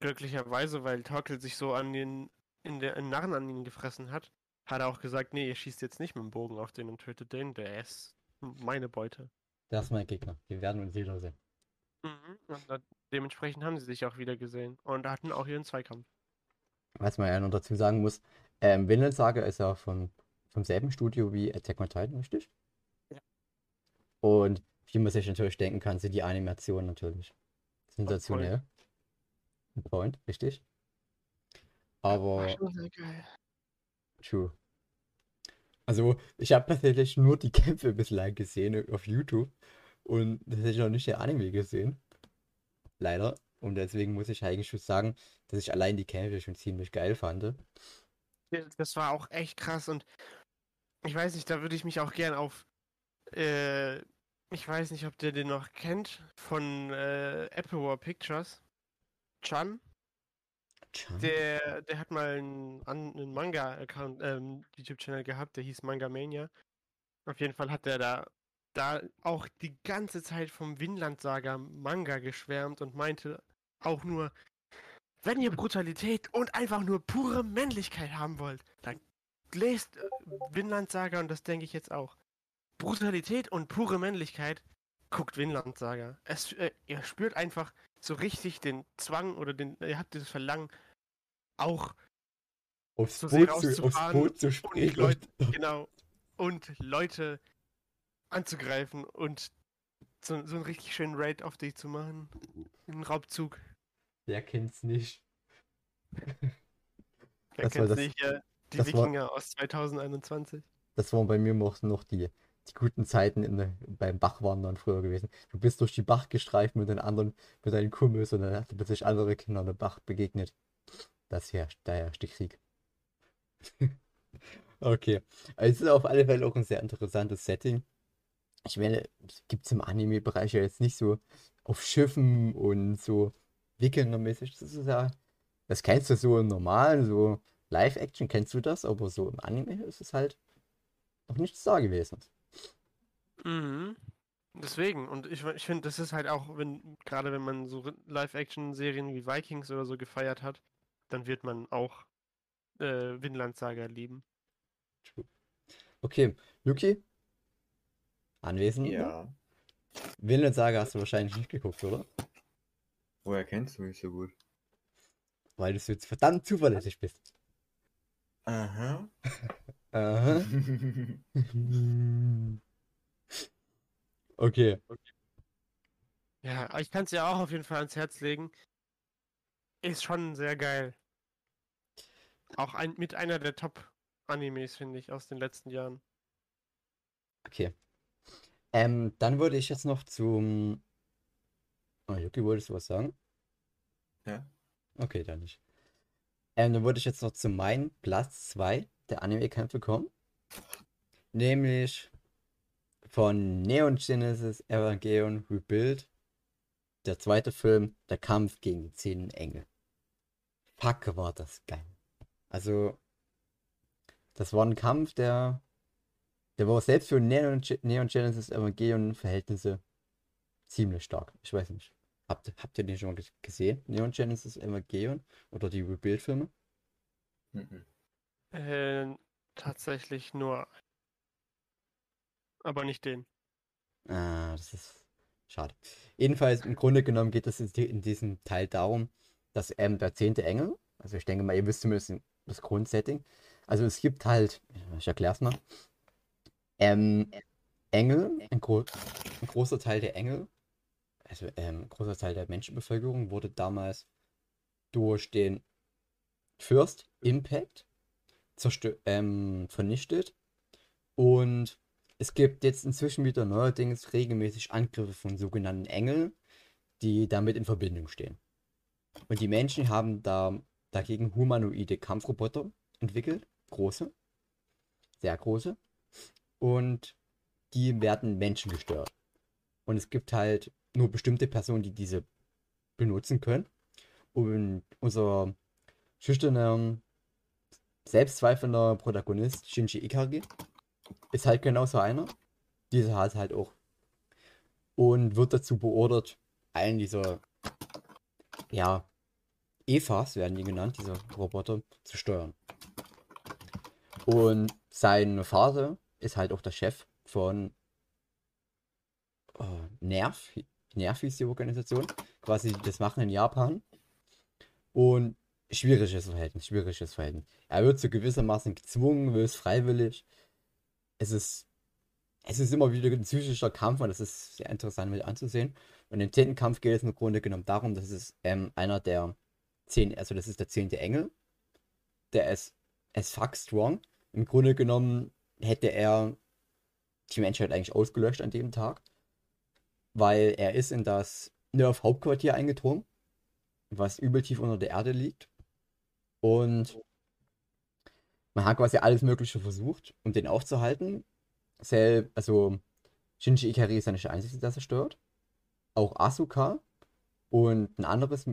glücklicherweise, weil Torkel sich so an den, in der in Narren an ihn gefressen hat, hat er auch gesagt, nee, ihr schießt jetzt nicht mit dem Bogen auf den und tötet den, der ist meine Beute. Der ist mein Gegner. Wir werden uns wiedersehen. Mhm. Und dementsprechend haben sie sich auch wieder gesehen und hatten auch ihren Zweikampf. Was man ja noch dazu sagen muss, ähm, Vinland Saga ist ja vom, vom selben Studio wie Attack on Titan, richtig? Ja. Und wie man sich natürlich denken kann, sind die Animationen natürlich sensationell. On Point, richtig? Aber schon sehr geil. True. Also, ich habe tatsächlich nur die Kämpfe bislang gesehen auf YouTube und tatsächlich noch nicht der Anime gesehen. Leider. Und deswegen muss ich eigentlich schon sagen, dass ich allein die Kämpfe schon ziemlich geil fand. Das war auch echt krass und ich weiß nicht, da würde ich mich auch gern auf. Äh, ich weiß nicht, ob der den noch kennt von äh, Apple War Pictures. Chan, Der, der hat mal einen, einen Manga-Account, ähm, YouTube-Channel gehabt, der hieß Manga Mania. Auf jeden Fall hat der da, da auch die ganze Zeit vom Vinland Saga Manga geschwärmt und meinte auch nur, wenn ihr Brutalität und einfach nur pure Männlichkeit haben wollt, dann lest äh, Vinland Saga und das denke ich jetzt auch. Brutalität und pure Männlichkeit, guckt Vinland Saga. Es, äh, ihr spürt einfach so richtig den Zwang oder den, ihr habt dieses Verlangen, auch aufs, Boot zu, aufs Boot zu und. Leute, genau, und Leute anzugreifen und so, so einen richtig schönen Raid auf dich zu machen. Einen Raubzug. Wer kennt's nicht? Wer Das war kennt's das- nicht? Äh, die das war- Wikinger aus 2021. Das waren bei mir noch, noch die, die guten Zeiten in, der- beim Bachwandern früher gewesen. Du bist durch die Bach gestreift mit den anderen, mit deinen Kumpels und dann hast du plötzlich andere Kinder im Bach begegnet. Das herrscht, da herrscht der Krieg. Okay. Also es ist auf alle Fälle auch ein sehr interessantes Setting. Ich meine, gibt es im Anime-Bereich ja jetzt nicht so auf Schiffen und so Wikinger-mäßig. Das das kennst du so im normalen, so Live-Action kennst du das, aber so im Anime ist es halt noch nichts da gewesen. Mhm. Deswegen, und ich, ich finde, das ist halt auch, wenn, gerade wenn man so Live-Action-Serien wie Vikings oder so gefeiert hat, dann wird man auch äh, Vinland Saga lieben. Okay, Luki, Anwesenden. Ja. Vinland Saga hast du wahrscheinlich nicht geguckt, oder? Woher kennst du mich so gut? Weil du so verdammt zuverlässig bist. Aha. Aha. okay. Ja, ich kann es ja auch auf jeden Fall ans Herz legen. Ist schon sehr geil. Auch ein, mit einer der Top-Animes, finde ich, aus den letzten Jahren. Okay. Ähm, dann würde ich jetzt noch zum. Oh, Yuki, wolltest du was sagen? Ja. Okay, dann nicht. Ähm, dann würde ich jetzt noch zu meinem Platz 2 der Anime-Kämpfe kommen. Nämlich von Neon Genesis Evangelion Rebuild. Der zweite Film, der Kampf gegen die zehn Engel. Fuck, war das geil. Also, das war ein Kampf, der, der war selbst für Neon, Neon Genesis Evangelion Verhältnisse ziemlich stark. Ich weiß nicht. Habt, habt ihr den schon mal ge- gesehen? Neon Genesis Evangelion oder die Rebuild-Filme? Mhm. Äh, tatsächlich nur. Aber nicht den. Ah, das ist schade. Jedenfalls, im Grunde genommen geht es in di- in diesem Teil darum, dass ähm, der zehnte Engel, also ich denke mal, ihr wisst zumindest das Grundsetting. Also es gibt halt, ich erkläre es mal, ähm, Engel, ein, gro ein großer Teil der Engel, also ähm, ein großer Teil der Menschenbevölkerung wurde damals durch den First Impact ähm, vernichtet und es gibt jetzt inzwischen wieder neuerdings regelmäßig Angriffe von sogenannten Engeln, die damit in Verbindung stehen. Und die Menschen haben da dagegen humanoide Kampfroboter entwickelt, große, sehr große, und die werden Menschen gestört. Und es gibt halt nur bestimmte Personen, die diese benutzen können. Und unser schüchterner, selbstzweifelnder Protagonist Shinji Ikari ist halt genauso einer. Dieser hat halt auch. Und wird dazu beordert, einen dieser, ja, Evas werden die genannt, diese Roboter, zu steuern. Und sein Vater ist halt auch der Chef von oh, Nerv. Nerv hieß die Organisation. Quasi das machen in Japan. Und schwieriges Verhältnis, schwieriges Verhältnis. Er wird so gewissermaßen gezwungen, will es freiwillig. Es ist, es ist immer wieder ein psychischer Kampf und das ist sehr interessant mit anzusehen. Und im zehnten Kampf geht es im Grunde genommen darum, dass es ähm, einer der zehn, also das ist der zehnte Engel. Der ist as fuck strong. Im Grunde genommen hätte er die Menschheit eigentlich ausgelöscht an dem Tag. Weil er ist in das Nerf Hauptquartier eingedrungen, was übel tief unter der Erde liegt. Und man hat quasi alles Mögliche versucht, um den aufzuhalten. Sel also Shinji Ikari ist ja nicht der Einzige, der zerstört. Auch Asuka und ein anderes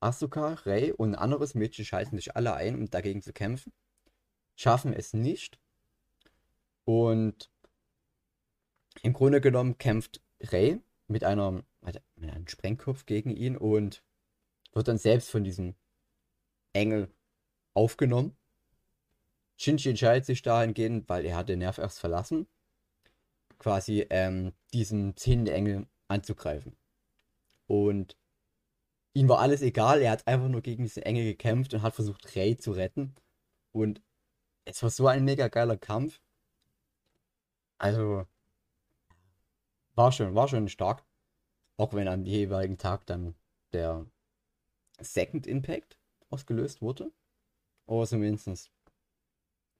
Asuka, Rei und ein anderes Mädchen schalten sich alle ein, um dagegen zu kämpfen. Schaffen es nicht. Und im Grunde genommen kämpft Rei mit einer mit einem Sprengkopf gegen ihn und wird dann selbst von diesem Engel aufgenommen. Shinji entscheidet sich dahingehend, weil er hat den Nerv erst verlassen, quasi ähm, diesen zehnten Engel anzugreifen. Und ihm war alles egal, er hat einfach nur gegen diesen Engel gekämpft und hat versucht, Rey zu retten. Und es war so ein mega geiler Kampf. Also, war schon, war schon stark. Auch wenn am jeweiligen Tag dann der Second Impact ausgelöst wurde. Oder zumindest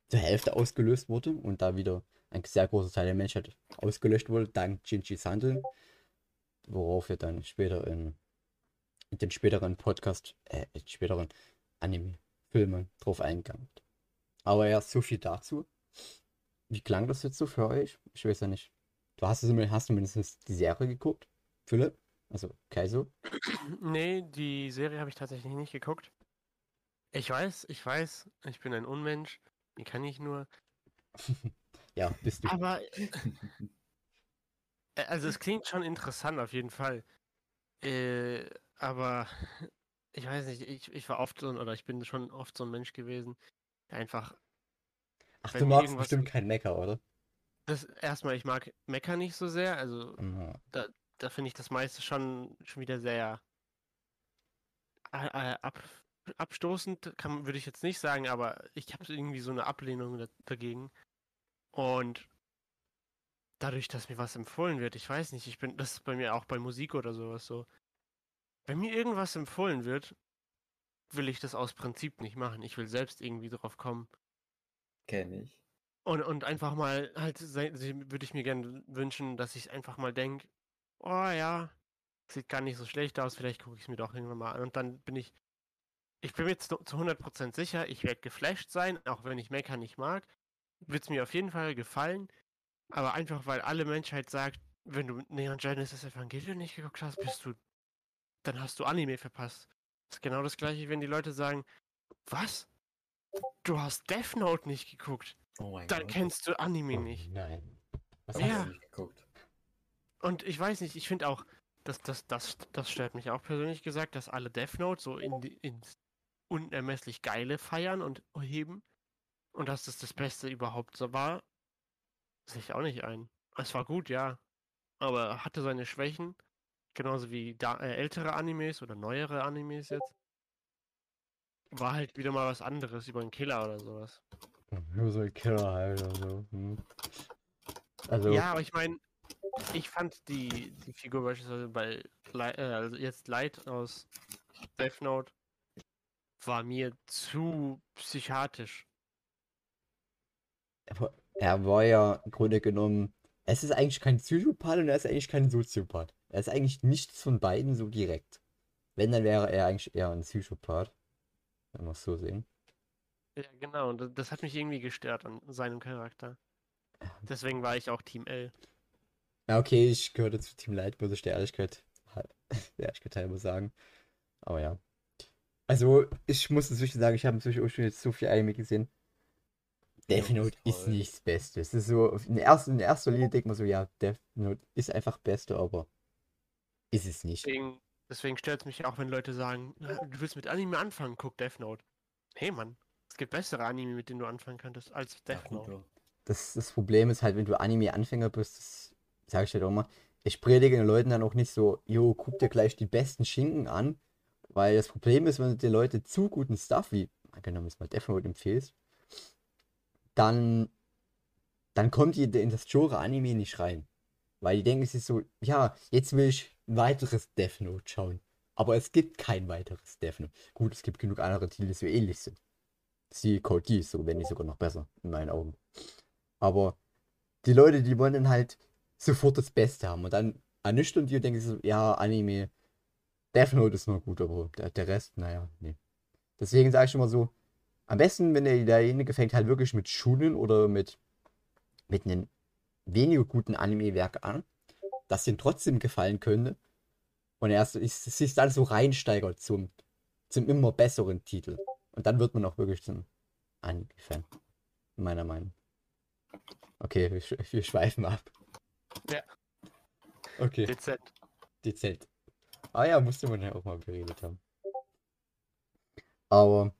zur Hälfte ausgelöst wurde und da wieder ein sehr großer Teil der Menschheit ausgelöscht wurde, dank Shinjis Handeln. Worauf wir dann später in, in den späteren Podcast, äh, späteren Anime-Filmen drauf eingegangen. Aber ja, so viel dazu. Wie klang das jetzt so für euch? Ich weiß ja nicht. Du hast, es, hast du mindestens die Serie geguckt, Philipp? Also Kaiso? Nee, die Serie habe ich tatsächlich nicht geguckt. Ich weiß, ich weiß, ich bin ein Unmensch. Wie kann ich nur? Ja, bist du. Aber also es klingt schon interessant auf jeden Fall. Äh, aber ich weiß nicht, ich, ich war oft so ein- oder ich bin schon oft so ein Mensch gewesen, der einfach Ach, du magst irgendwas- bestimmt kein Mecker, oder? das erstmal, ich mag Mecha nicht so sehr, also Ja. da finde ich das meiste schon, schon wieder sehr äh, äh, ab, abstoßend, kann, würde ich jetzt nicht sagen, aber ich habe irgendwie so eine Ablehnung da, dagegen. Und dadurch, dass mir was empfohlen wird, ich weiß nicht, ich bin, das ist bei mir auch bei Musik oder sowas so. Wenn mir irgendwas empfohlen wird, will ich das aus Prinzip nicht machen. Ich will selbst irgendwie drauf kommen. Kenne ich. Und, und einfach mal, halt, würde ich mir gerne wünschen, dass ich einfach mal denke, oh ja, sieht gar nicht so schlecht aus, vielleicht gucke ich es mir doch irgendwann mal an. Und dann bin ich, ich bin mir jetzt zu zu 100% sicher, ich werde geflasht sein, auch wenn ich Mecha nicht mag. Wird es mir auf jeden Fall gefallen. Aber einfach, weil alle Menschheit sagt, wenn du Neon Genesis Evangelion nicht geguckt hast, bist du, dann hast du Anime verpasst. Das ist genau das gleiche, wenn die Leute sagen, was? Du hast Death Note nicht geguckt. Oh mein Dann Gott. kennst du Anime Oh, nicht. Nein. Was Ja. Hast du nicht geguckt? Und ich weiß nicht, ich finde auch, das, das, das, das stört mich auch persönlich gesagt, dass alle Death Note so in, die- ins unermesslich Geile feiern und heben. Und dass das das Beste überhaupt so war, sehe ich auch nicht ein. Es war gut, ja. Aber hatte seine Schwächen. Genauso wie da, äh, ältere Animes oder neuere Animes jetzt. War halt wieder mal was anderes über einen Killer oder sowas. Nur so ein Killer halt oder so. Hm. Also, Ja, aber ich meine, ich fand die, die Figur beispielsweise bei äh, also jetzt Light aus Death Note war mir zu psychiatisch. aber er war ja im Grunde genommen, es ist eigentlich kein Psychopath und er ist eigentlich kein Soziopath. Er ist eigentlich nichts von beiden so direkt. Wenn, dann wäre er eigentlich eher ein Psychopath. Wenn wir es so sehen. Ja, genau, und das, das hat mich irgendwie gestört an seinem Charakter. Deswegen war ich auch Team L. Ja, okay, ich gehörte zu Team Light, muss ich der Ehrlichkeit, der Ehrlichkeit halber sagen. Aber ja. Also, ich muss inzwischen sagen, ich habe inzwischen auch schon jetzt so viel Anime gesehen. Death Ja, Note ist toll. nicht das Beste. Es ist so, in erster, in erster Linie denkt man so, ja, Death Note ist einfach Beste, aber ist es nicht. Deswegen, deswegen stört es mich auch, wenn Leute sagen, "Ja, du willst mit Anime anfangen, guck Death Note. Hey Mann, es gibt bessere Anime, mit denen du anfangen könntest, als Death Note. Naruto. Das, das Problem ist halt, wenn du Anime-Anfänger bist, das sage ich halt auch mal, ich predige den Leuten dann auch nicht so, jo, guck dir gleich die besten Schinken an, weil das Problem ist, wenn du den Leuten zu guten Stuff, wie, angenommen jetzt mal Death Note empfehlst, dann, dann kommt die in das Genre Anime nicht rein. Weil die denken sich so, ja, jetzt will ich ein weiteres Death Note schauen. Aber es gibt kein weiteres Death Note. Gut, es gibt genug andere Titel, die so ähnlich sind. Sie Code so wenn nicht sogar noch besser, in meinen Augen. Aber die Leute, die wollen dann halt sofort das Beste haben. Und dann ernüchtern die und denken so, ja, Anime, Death Note ist nur gut, aber der, der Rest, naja, nee. Deswegen sage ich immer so, am besten, wenn der, derjenige fängt halt wirklich mit Schulen oder mit, mit einem weniger guten Anime-Werk an, das ihm trotzdem gefallen könnte. Und er sich dann so reinsteigert zum, zum immer besseren Titel. Und dann wird man auch wirklich zum Anime-Fan. Meiner Meinung. Okay, wir, wir schweifen ab. Ja. Okay, Dezent. dezent. Ah ja, musste man ja auch mal geredet haben. Aber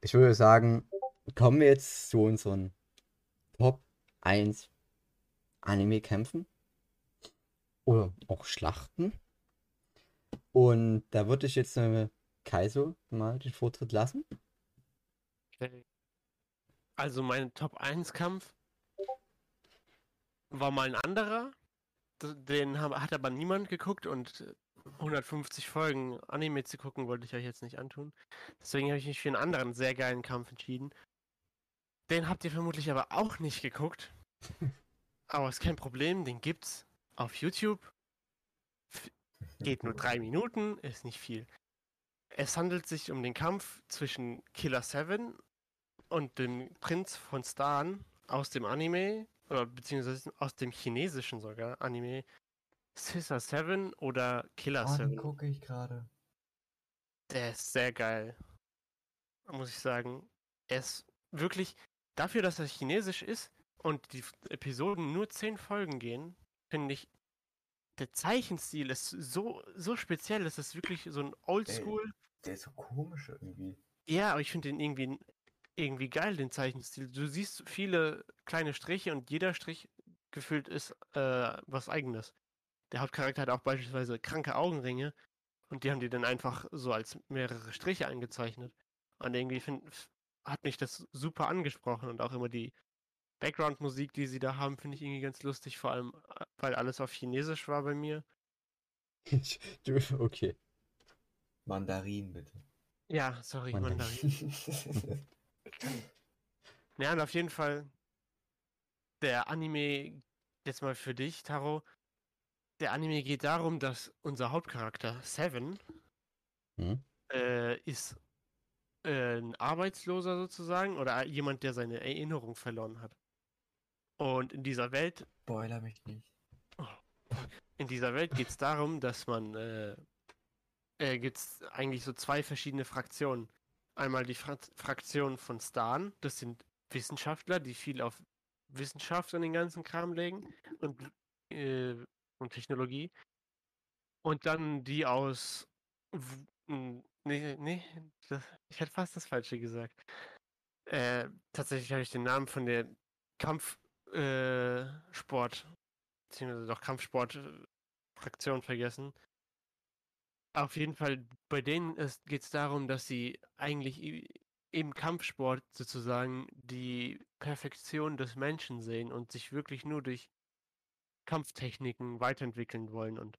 ich würde sagen, kommen wir jetzt zu unseren Top 1 Anime-Kämpfen. Oder auch Schlachten. Und da würde ich jetzt äh, Kaiso mal den Vortritt lassen. Okay. Also mein Top 1 Kampf war mal ein anderer. Den hat aber niemand geguckt und äh, 150 Folgen Anime zu gucken wollte ich euch jetzt nicht antun. Deswegen habe ich mich für einen anderen sehr geilen Kampf entschieden. Den habt ihr vermutlich aber auch nicht geguckt. aber ist kein Problem, den gibt's auf YouTube. Geht nur drei Minuten, ist nicht viel. Es handelt sich um den Kampf zwischen Killer 7 und dem Prinz von Stan aus dem Anime, oder beziehungsweise aus dem chinesischen sogar Anime, Scissor 7 oder Killer Oh, 7. gucke ich gerade. Der ist sehr geil. Muss ich sagen. Er ist wirklich, dafür, dass er chinesisch ist und die Episoden nur 10 Folgen gehen, finde ich, der Zeichenstil ist so, so speziell. Es ist wirklich so ein Oldschool. Der ist so komisch irgendwie. Ja, aber ich finde den irgendwie irgendwie geil, den Zeichenstil. Du siehst viele kleine Striche und jeder Strich gefühlt ist äh, was eigenes. Der Hauptcharakter hat auch beispielsweise kranke Augenringe und die haben die dann einfach so als mehrere Striche eingezeichnet. Und irgendwie find, hat mich das super angesprochen und auch immer die Background-Musik, die sie da haben, finde ich irgendwie ganz lustig, vor allem, weil alles auf Chinesisch war bei mir. Okay. Mandarin, bitte. Ja, sorry, Mandarin. Mandarin. Ja, und auf jeden Fall der Anime, jetzt mal für dich, Taro. Der Anime geht darum, dass unser Hauptcharakter, Seven, Hm? äh, ist äh, ein Arbeitsloser sozusagen oder jemand, der seine Erinnerung verloren hat. Und in dieser Welt, Spoiler mich nicht. in dieser Welt geht es darum, dass man, äh, äh, gibt es eigentlich so zwei verschiedene Fraktionen. Einmal die Fra Fraktion von Stan, das sind Wissenschaftler, die viel auf Wissenschaft und den ganzen Kram legen und, äh, und Technologie. Und dann die aus. N- Nee, nee, das, ich hätte fast das Falsche gesagt. Äh, tatsächlich habe ich den Namen von der Kampfsport, äh, beziehungsweise doch Kampfsport-Fraktion vergessen. Auf jeden Fall, bei denen geht es darum, dass sie eigentlich im Kampfsport sozusagen die Perfektion des Menschen sehen und sich wirklich nur durch Kampftechniken weiterentwickeln wollen. Und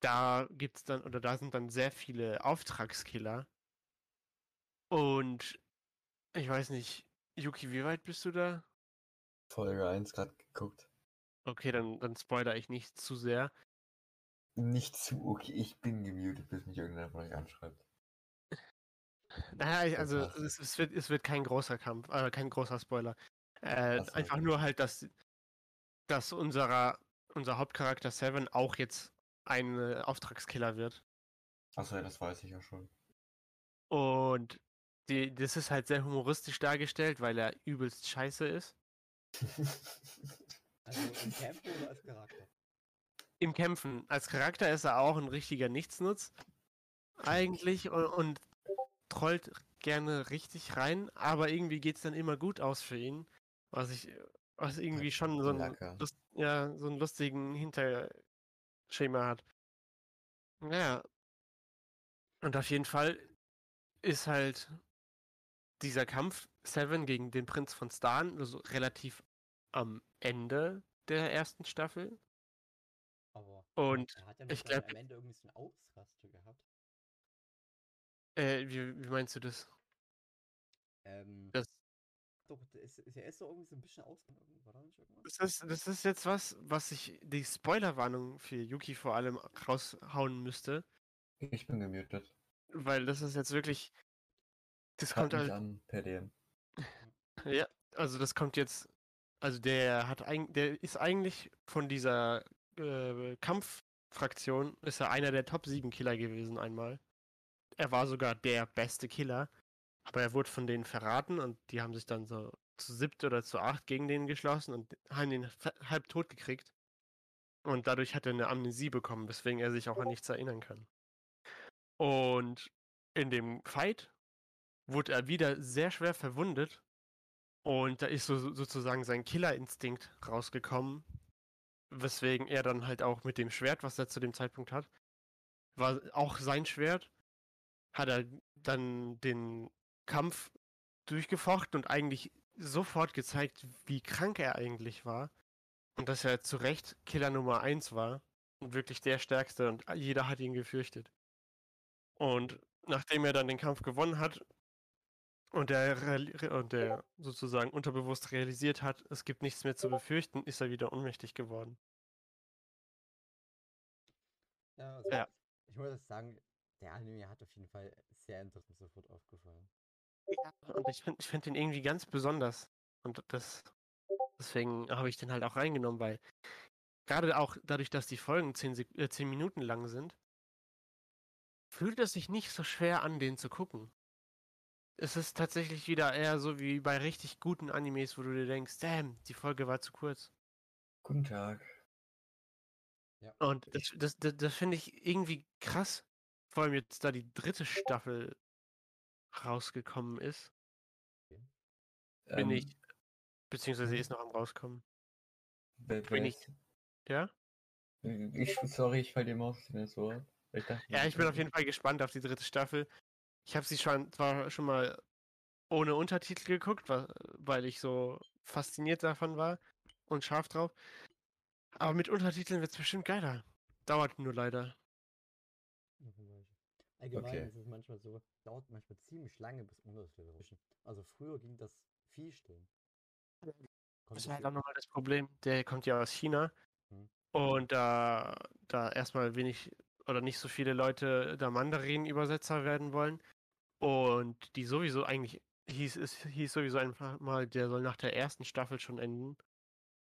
da gibt's dann, oder da sind dann sehr viele Auftragskiller. Und ich weiß nicht, Yuki, wie weit bist du da? Folge 1 gerade geguckt. Okay, dann, dann spoiler ich nicht zu sehr. Nicht zu, okay, ich bin gemutet, bis mich irgendeiner von euch anschreibt. Naja, also es, es, wird, es wird kein großer Kampf, äh, kein großer Spoiler. Äh, einfach nur halt, dass, dass unserer, unser Hauptcharakter Seven auch jetzt ein äh, Auftragskiller wird. Achso, ja, das weiß ich ja schon. Und die, das ist halt sehr humoristisch dargestellt, weil er übelst scheiße ist. Also im Camp oder als Charakter? Im Kämpfen. Als Charakter ist er auch ein richtiger Nichtsnutz. Eigentlich und, und trollt gerne richtig rein, aber irgendwie geht es dann immer gut aus für ihn. Was ich, was irgendwie schon so, ein, lust, ja, so einen lustigen Hinterschema hat. Naja. Und auf jeden Fall ist halt dieser Kampf Seven gegen den Prinz von Stan also relativ am Ende der ersten Staffel. Aber Und er hat ja ich noch dann glaub- am Ende irgendwie so einen Ausraster gehabt. Äh, wie, wie meinst du das? Ähm, Das, doch, der ist, ist, er ist doch irgendwie so ein bisschen ausgegangen, war da nicht irgendwas? das, ist, das ist jetzt was, was ich die Spoilerwarnung für Yuki vor allem raushauen müsste, Ich bin gemutet. weil das ist jetzt wirklich. Das Schreibt kommt mich halt. an per DM. Ja, also das kommt jetzt. Also der hat eig- der ist eigentlich von dieser äh, Kampffraktion, ist er einer der Top 7 Killer gewesen einmal. Er war sogar der beste Killer, aber er wurde von denen verraten und die haben sich dann so zu siebt oder zu acht gegen den geschlossen und haben ihn halb tot gekriegt. Und dadurch hat er eine Amnesie bekommen, weswegen er sich auch an nichts erinnern kann. Und in dem Fight wurde er wieder sehr schwer verwundet und da ist so sozusagen sein Killerinstinkt rausgekommen, weswegen er dann halt auch mit dem Schwert, was er zu dem Zeitpunkt hat, war auch sein Schwert, hat er dann den Kampf durchgefochten und eigentlich sofort gezeigt, wie krank er eigentlich war und dass er zu Recht Killer Nummer 1 war und wirklich der Stärkste und jeder hat ihn gefürchtet. Und nachdem er dann den Kampf gewonnen hat, und der, und der sozusagen unterbewusst realisiert hat, es gibt nichts mehr zu befürchten, ist er wieder ohnmächtig geworden. Ja, also Ja. ich muss sagen, der Anime hat auf jeden Fall sehr interessant sofort aufgefallen. Und ich finde ich find den irgendwie ganz besonders. Und das, deswegen habe ich den halt auch reingenommen, weil gerade auch dadurch, dass die Folgen 10, Sek äh, 10 Minuten lang sind, fühlt es sich nicht so schwer an, den zu gucken. Es ist tatsächlich wieder eher so wie bei richtig guten Animes, wo du dir denkst, damn, die Folge war zu kurz. Guten Tag. Ja. Und das, das, das, das finde ich irgendwie krass. Vor allem jetzt, da die dritte Staffel rausgekommen ist. Bin Ähm, ich. Beziehungsweise mhm. ist noch am rauskommen. wer- bin ich- Ja? Ich, sorry, ich fall in das Wort. Ich dachte, Ja, ich bin auf jeden Fall gespannt auf die dritte Staffel. Ich habe sie schon zwar schon mal ohne Untertitel geguckt, weil ich so fasziniert davon war und scharf drauf. Aber mit Untertiteln wird es bestimmt geiler. Dauert nur leider. Allgemein Okay. ist es manchmal so, dauert manchmal ziemlich lange, bis Untertitel rutschen. Also früher ging das viel still. Kommt Das ist halt auch nochmal das Problem. Der kommt ja aus China. Hm. Und da, da erstmal wenig oder nicht so viele Leute da Mandarin-Übersetzer werden wollen. Und die sowieso eigentlich hieß es hieß sowieso einfach mal, der soll nach der ersten Staffel schon enden.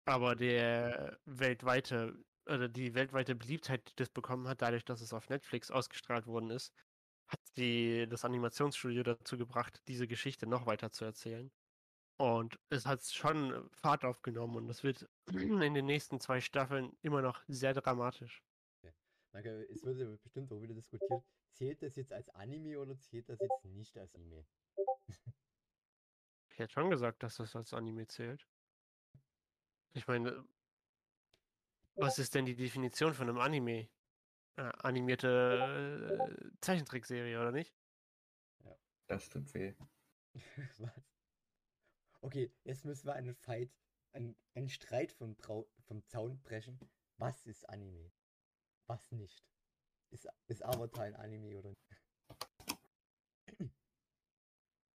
Aber der weltweite oder die weltweite Beliebtheit, die das bekommen hat, dadurch, dass es auf Netflix ausgestrahlt worden ist, hat die das Animationsstudio dazu gebracht, diese Geschichte noch weiter zu erzählen. Und es hat schon Fahrt aufgenommen und das wird in den nächsten zwei Staffeln immer noch sehr dramatisch. Danke, es wurde bestimmt auch wieder diskutiert, zählt das jetzt als Anime oder zählt das jetzt nicht als Anime? Ich hätte schon gesagt, dass das als Anime zählt. Ich meine, was ist denn die Definition von einem Anime? Äh, animierte äh, Zeichentrickserie, oder nicht? Das tut weh. Was? Okay, jetzt müssen wir einen Fight, einen, einen Streit vom, Brau vom Zaun brechen. Was ist Anime? Was nicht? Ist, ist Avatar ein Anime oder nicht?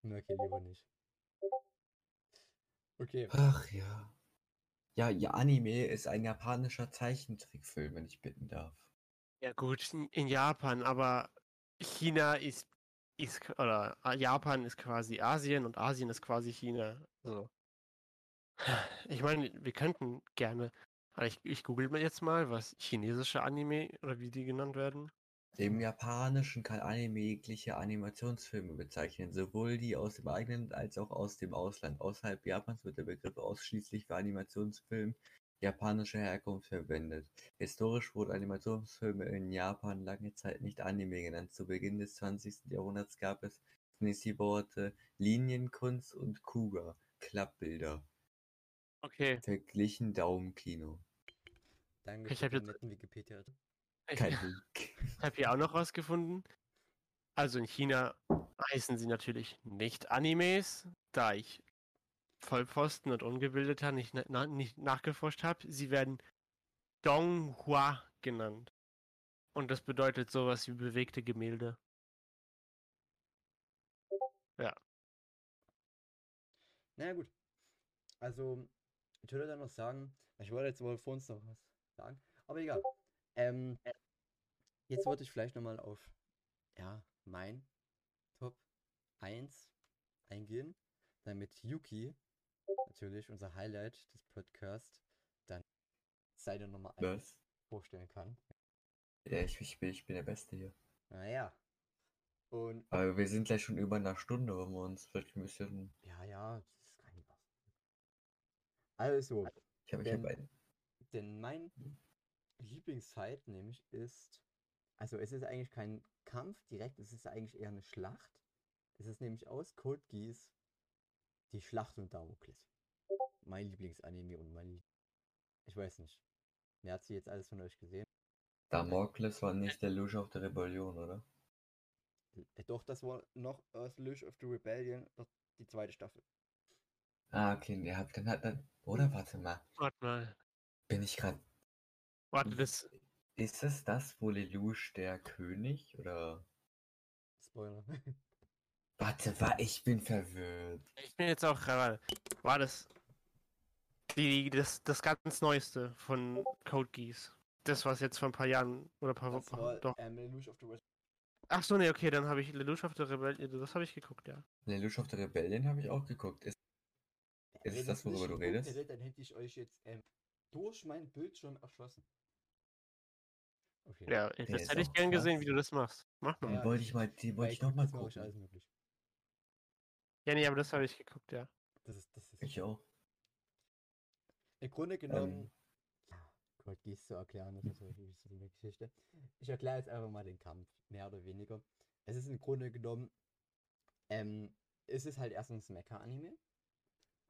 Okay, lieber nicht. Okay, Ach ja. Ja, ja, Anime ist ein japanischer Zeichentrickfilm, wenn ich bitten darf. Ja gut, in- Japan, aber China ist, ist oder äh, Japan ist quasi Asien und Asien ist quasi China. So. Ich meine, wir könnten gerne, ich, ich google jetzt mal, was chinesische Anime oder wie die genannt werden. Im Japanischen kann Anime jegliche Animationsfilme bezeichnen, sowohl die aus dem eigenen als auch aus dem Ausland. Außerhalb Japans wird der Begriff ausschließlich für Animationsfilm japanischer Herkunft verwendet. Historisch wurden Animationsfilme in Japan lange Zeit nicht Anime genannt. Zu Beginn des 20. Jahrhunderts gab es zunächst die Worte Linienkunst und Kuga, Klappbilder, Okay. verglichen Daumenkino. danke Ich für hab den jetzt- netten Wikipedia. Ich, Kein Link. habe hier auch noch was gefunden. Also in China heißen sie natürlich nicht Animes, da ich Vollpfosten und Ungebildeter nicht, na, nicht nachgeforscht habe. Sie werden Donghua genannt. Und das bedeutet sowas wie bewegte Gemälde. Na gut. Also, ich würde dann noch sagen, ich wollte jetzt wohl vor uns noch was sagen, aber egal. Ähm, jetzt wollte ich vielleicht nochmal auf, ja, mein Top 1 eingehen, damit Yuki, natürlich unser Highlight des Podcasts, dann seine Nummer 1 Was? vorstellen kann. Ja, ich, ich, bin, ich bin der Beste hier. Naja. Und, Aber wir sind gleich schon über einer Stunde, wollen wir uns vielleicht ein bisschen. ja, ja, das ist kein. Also, Ich habe ich Denn- hab. Denn mein Lieblingsfight nämlich ist, also es ist eigentlich kein Kampf direkt, es ist eigentlich eher eine Schlacht. Es ist nämlich aus Code Geass die Schlacht um Damokles. Mein Lieblingsanime und mein Lie- Ich weiß nicht. Wer hat sie jetzt alles von euch gesehen? Damokles war nicht der Lusch auf der Rebellion, oder? Äh, Doch, das war noch aus Lush of the Rebellion, doch die zweite Staffel. Ah, okay, der hat dann hat dann. Oder warte mal. Warte mal. Bin ich gerade. Warte, das. Ist es das, wo Lelouch der König? Oder. Spoiler. Warte, war ich bin verwirrt. Ich bin jetzt auch gerade. War das. Die, das, das ganz Neueste von Code Geass. Das, was jetzt vor ein paar Jahren oder paar Wochen. Doch. ähm, Lelouch of the. Ach so, ne, okay, dann habe ich Lelouch of the Rebellion. Das habe ich geguckt, ja. Lelouch auf der Rebellion habe ich auch geguckt. Ist, Ist es das, worüber du redest? dann hätte ich euch jetzt ähm, durch meinen Bildschirm erschlossen. Okay. Ja, Der das ist hätte ich gern gesehen, krass. wie du das machst. Mach mal. die Ja, wollte ich- mal, die Weil wollte ich guck noch mal jetzt mal, ich alles gucken. möglich. Ja, nee, aber das habe ich geguckt, ja. Das ist, das ist Ich auch. Im Grunde genommen, Ähm. ja, Gott, gehst zu erklären, das ist so die so eine Geschichte. Ich erkläre jetzt einfach mal den Kampf, mehr oder weniger. Es ist im Grunde genommen, ähm, es ist halt erstens Mecha-Anime.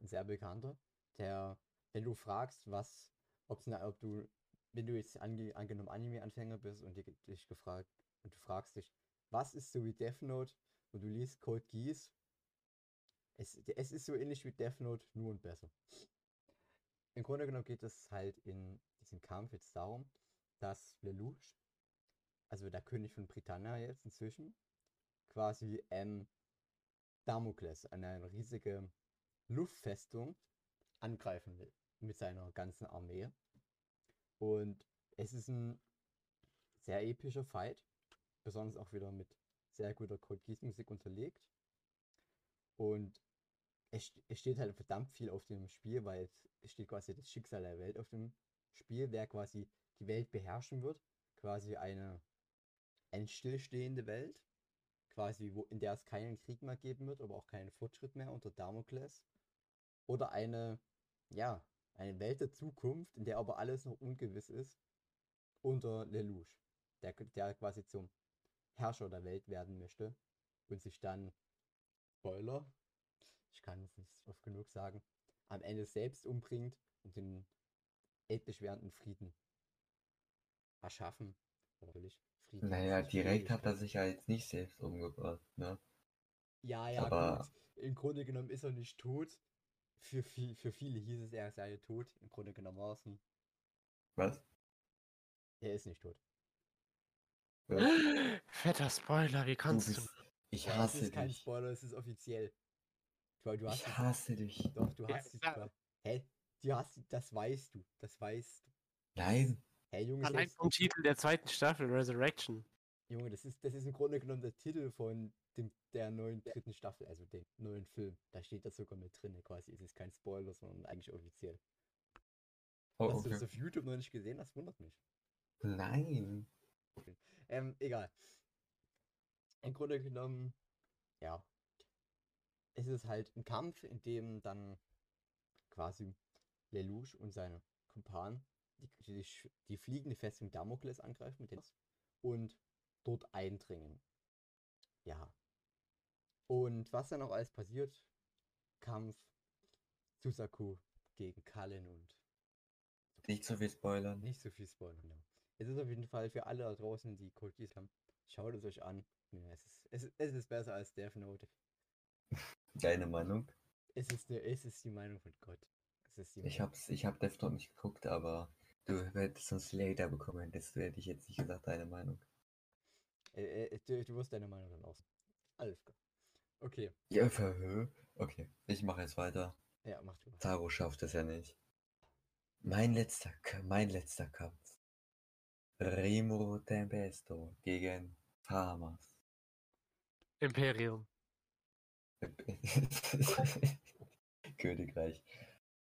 ein sehr bekannter, der, wenn du fragst, was, ne- ob du, wenn du jetzt ange, angenommen Anime-Anfänger bist und dich, dich gefragt, und du fragst dich, was ist so wie Death Note und du liest Code Geass, es, es ist so ähnlich wie Death Note, nur und besser. Im Grunde genommen geht es halt in diesem Kampf jetzt darum, dass Lelouch, also der König von Britannia jetzt inzwischen, quasi ähm, Damokles, eine riesige Luftfestung, angreifen will mit seiner ganzen Armee. Und es ist ein sehr epischer Fight, besonders auch wieder mit sehr guter Code Geass Musik unterlegt. Und es, es steht halt verdammt viel auf dem Spiel, weil es, es steht quasi das Schicksal der Welt auf dem Spiel, wer quasi die Welt beherrschen wird. Quasi eine, eine stillstehende Welt, quasi wo, in der es keinen Krieg mehr geben wird, aber auch keinen Fortschritt mehr unter Damokles. Oder eine, ja, eine Welt der Zukunft, in der aber alles noch ungewiss ist, unter Lelouch, der, der quasi zum Herrscher der Welt werden möchte und sich dann, Spoiler, ich kann es nicht oft genug sagen, am Ende selbst umbringt und den endlich währenden Frieden erschaffen. Natürlich. Frieden. Naja, direkt hat er sich ja jetzt nicht selbst umgebracht, ne? Ja, ja, aber- gut. Im Grunde genommen ist er nicht tot. Für, viel, für viele hieß es, er sei tot. Im Grunde genommen Was? er ist nicht tot. Was? Fetter Spoiler, wie Du kannst du? bist, ich Ja, es hasse ist kein dich. Spoiler, es ist offiziell. Du, du hast Ich es- hasse dich. Doch, du Ja, hast klar. Hä? Du hast, das weißt du. Das weißt du. Nein. Hey, Junge, Allein vom Titel der zweiten Staffel, Resurrection. Junge, das ist, das ist im Grunde genommen der Titel von dem, der neuen dritten Staffel, also dem neuen Film. Da steht das sogar mit drin, quasi. Es ist kein Spoiler, sondern eigentlich offiziell. Oh, Dass du das okay. auf YouTube noch nicht gesehen hast, wundert mich. Nein. Ähm, egal. Im Grunde genommen, ja. Es ist halt ein Kampf, in dem dann quasi Lelouch und seine Kumpanen die, die, die fliegende Festung Damokles angreifen mit den und dort eindringen. Ja. Und was dann auch alles passiert? Kampf Susaku gegen Kallen und Nicht so viel spoilern. nicht so viel spoilern. Ja. Es ist auf jeden Fall für alle da draußen, die Geass haben, schaut es euch an. Ja, es, ist, es, ist- es ist besser als Death Note. Deine Meinung? Es ist, eine, es ist die Meinung von Gott. Es ist die Ich Meinung. hab's, ich hab Death Note nicht geguckt, aber du hättest sonst Later bekommen, hättest du, hätte ich jetzt nicht gesagt, deine Meinung. Äh, äh, du, du wirst deine Meinung dann aus. Alles klar. Okay, Ja, verhö. Okay, ich mache jetzt weiter. ja, mach du. Taro schafft es ja nicht. Mein letzter, mein letzter Kampf. Rimuro Tempesto gegen Farmers. Imperium. Königreich.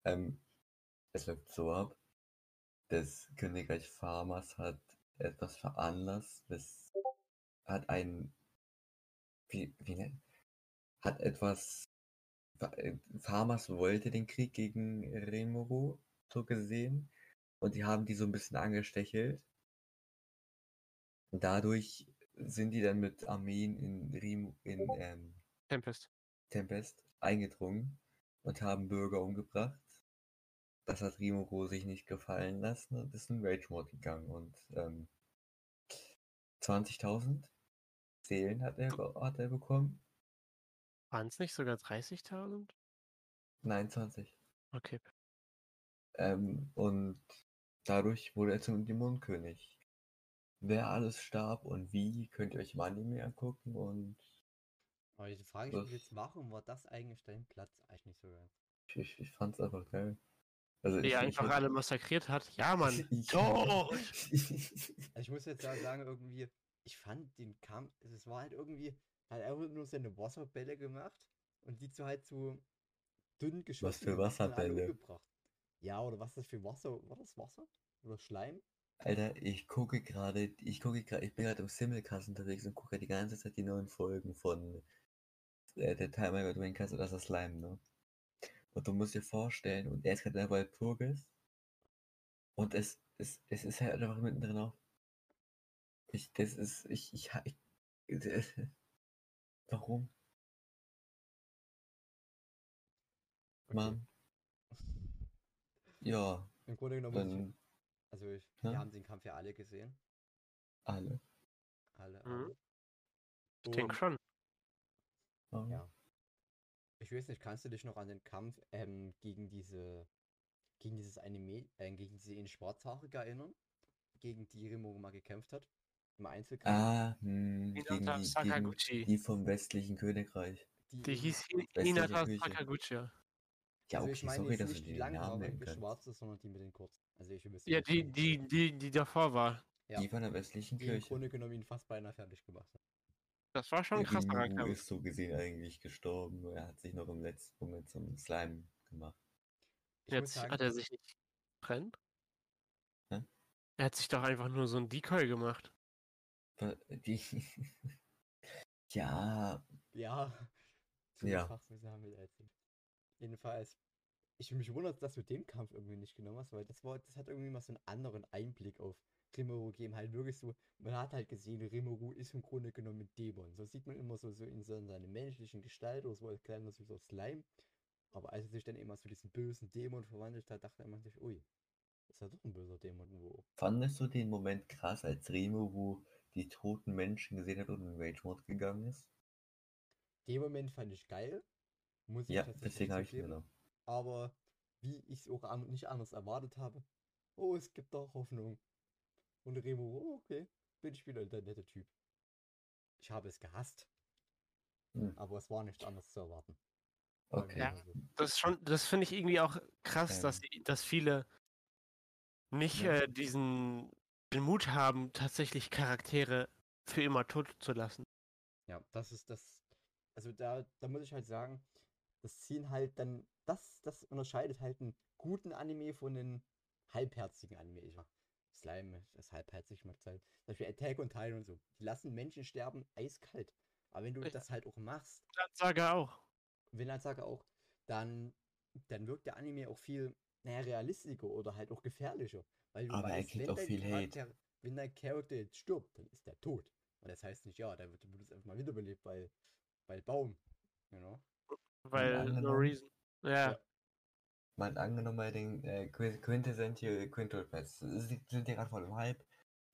Ähm, es läuft so ab. Das Königreich Farmers hat etwas veranlasst, es hat ein, wie, wie nennt, hat etwas, äh, Farmers wollte den Krieg gegen Rimuru, so gesehen, und die haben die so ein bisschen angestechelt. Und dadurch sind die dann mit Armeen in Rim, in, ähm, Tempest. Tempest eingedrungen und haben Bürger umgebracht. Das hat Rimuru sich nicht gefallen lassen und ist in Rage Mode gegangen und ähm, 20.000 Seelen hat er, hat er bekommen. Waren es nicht sogar 30.000? Nein, 20. Okay. Ähm, und dadurch wurde er zum Dämonenkönig. Wer alles starb und wie, könnt ihr euch im Anime angucken und Aber die Frage mich Das- jetzt, warum war das eigentlich dein Platz? Eigentlich nicht so geil. ich, ich, ich fand's einfach geil. Also Die ich, ich einfach hätte- alle massakriert hat. Ja, Mann. Ich-! Also ich muss jetzt sagen, irgendwie, ich fand den Kampf, es war halt irgendwie, hat er einfach nur seine Wasserbälle gemacht und die zu halt so dünn geschossen. für dann alle Wasserbälle? Ja, oder was ist das für Wasser? War das Wasser? Oder Schleim? Alter, ich gucke gerade, ich gucke gerade, ich bin gerade im Simulcast unterwegs und gucke die ganze Zeit die neuen Folgen von äh, der Timer über Dwayne Castle, das ist Slime, ne? Und du musst dir vorstellen, und er ist gerade dabei Purgis. Und es, es, es ist halt einfach mittendrin auf. Ich, das ist, ich, ich, ich, ich warum? Mann. Ja, Im Grunde genommen, dann also ich, wir haben den Kampf ja alle gesehen. alle. Alle, Mhm. Ich denke schon. Ja. Ich weiß nicht, kannst du dich noch an den Kampf ähm, gegen diese, gegen dieses Anime, äh, gegen diese in Schwarzhaarige erinnern? Gegen die Rimo mal gekämpft hat? Im Einzelkampf? Ah, hm, Hinata gegen die, gegen Sakaguchi. die vom westlichen Königreich. Die eben- hieß westliche Hinata Küche. Sakaguchi. Ja, also okay, ich meine sorry, jetzt dass du nicht die den lange Namen Haare, nennen die kannst. schwarze, sondern die mit den kurzen. Also ich Ja, die, die, die, die davor war. Ja. Die von der westlichen die im Kirche. Grunde genommen ihn fast beinahe fertig gemacht hat. Das war schon ein Der krasserer Rimuru Kampf. ist so gesehen eigentlich gestorben. nur Er hat sich noch im letzten Moment zum Slime gemacht. Ich muss Jetzt sagen, hat er sich nicht getrennt. Hä? Er hat sich doch einfach nur so ein Decoy gemacht. Wa- Die ja, Ja, zu Ja. Fachwissen haben wir jetzt. Jedenfalls, ich mich wundert, dass du den Kampf irgendwie nicht genommen hast, weil das war, das hat irgendwie mal so einen anderen Einblick auf Rimuru gegeben. Halt wirklich so, man hat halt gesehen, Rimuru ist im Grunde genommen ein Dämon. So sieht man immer so, so in so in seiner menschlichen Gestalt oder so als kleiner süßer Slime. Aber als er sich dann immer zu diesem bösen Dämon verwandelt hat, dachte man sich, ui, ist ja doch ein böser Dämon. Wo. fandest du den Moment krass, als Rimuru die toten Menschen gesehen hat und in Rage Mode gegangen ist? Den Moment fand ich geil. Muss ich Ja, tatsächlich deswegen habe ich ihn zugeben. genommen. aber wie ich es auch an, nicht anders erwartet habe. Oh, es gibt doch Hoffnung. Und Remo, oh, okay, bin ich wieder der nette Typ. Ich habe es gehasst, Hm. aber es war nicht anders zu erwarten. Okay. Ja. Das ist schon, das finde ich irgendwie auch krass, dass, Ähm. die- dass viele nicht äh, diesen den Mut haben, tatsächlich Charaktere für immer tot zu lassen. Ja, das ist das. Also da, da muss ich halt sagen, das ziehen halt dann, das, das unterscheidet halt einen guten Anime von einem halbherzigen Anime. Ich mach Slime ist halbherzig, macht halt. Zum Beispiel Attack on Titan und so. Die lassen Menschen sterben eiskalt. Aber wenn du Ja. das halt auch machst, Sage auch. Vinland Saga auch, dann, dann wirkt der Anime auch viel, naja, realistischer oder halt auch gefährlicher. Weil du Aber er weißt, kriegt wenn auch dein viel Hate. Charakter, wenn dein Charakter jetzt stirbt, dann ist der tot. Und das heißt nicht, ja, der wird, wird jetzt einfach mal wiederbelebt, weil, weil Baum. You know? Weil no reason. Ja. Ja. Mal angenommen bei den äh, Quin- Quintessential Quintuple Pets. Sie sind ja gerade voll im Hype.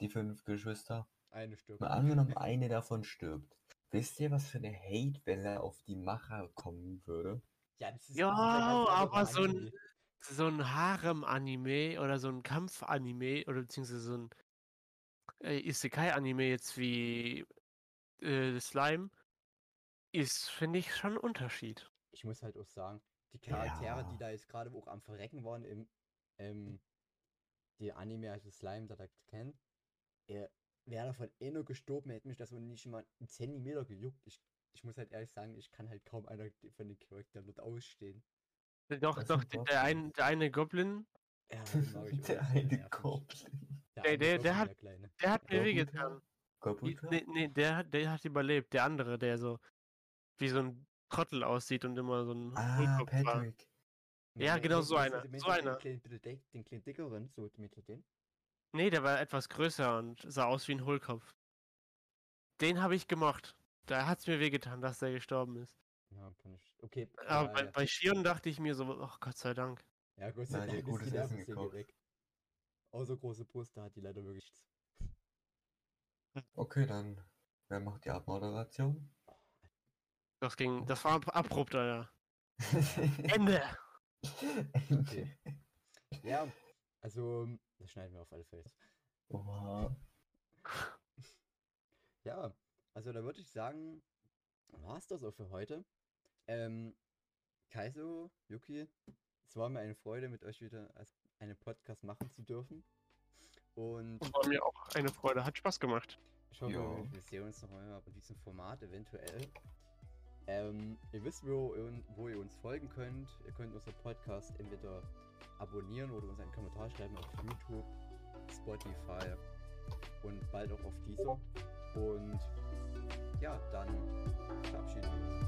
Die fünf Geschwister. Eine stirbt. Mal angenommen, eine davon stirbt. Wisst ihr, was für eine Hate-Welle auf die Macher kommen würde? Ja, das ist, Ja, anderer aber so ein-. So ein Harem-Anime oder so ein Kampf-Anime oder beziehungsweise so ein äh, Isekai-Anime jetzt wie äh, Slime ist, finde ich, schon ein Unterschied. Ich muss halt auch sagen, die Charaktere, Ja. die da jetzt gerade auch am Verrecken waren im, ähm, die Anime, also Slime, der da kennt, er wäre davon eh nur gestorben, hätte mich das wohl nicht mal einen Zentimeter gejuckt. Ich, ich muss halt ehrlich sagen, ich kann halt kaum einer von den Charakteren dort ausstehen. Doch, Das doch, der, der, ein, der eine Goblin, Ja, Der eine nervig. Goblin. Der, Der- der- hat- der hat mir wehgetan. Nee, nee, der, hat- der hat überlebt. Der andere, der so wie so ein Trottel aussieht und immer so ein Ah, Hohlkopf war. Patrick. Ja, Nee, genau so einer, so den einer. den kleinen dickeren, so mit den? Nee, der war etwas größer und sah aus wie ein Hohlkopf. Den habe ich gemocht. Da hat es mir wehgetan, dass der gestorben ist. Ja, kann ich. Okay. Aber ja, bei, ja. bei Shion dachte ich mir so, ach Gott sei Dank. Ja, Gott sei Dank ist gutes die Essen gekocht. weg. Außer große Brüste hat die leider wirklich. Okay, dann. Wer macht die Abmoderation? Das ging, das war ab- abrupt, Alter. Ende! Okay. Ja, also, das schneiden wir auf alle Fälle. Oha. Ja, also da würde ich sagen, war es das auch für heute. Ähm, Kaiso, Yuki, es war mir eine Freude, mit euch wieder als einen Podcast machen zu dürfen. Und War mir auch eine Freude, hat Spaß gemacht. ich hoffe, Ja. wir sehen uns noch einmal bei diesem Format eventuell. Ähm, ihr wisst, wo, ihr- wo ihr uns folgen könnt. Ihr könnt unseren Podcast entweder abonnieren oder uns einen Kommentar schreiben auf YouTube, Spotify und bald auch auf dieser. Und ja, dann verabschieden wir uns.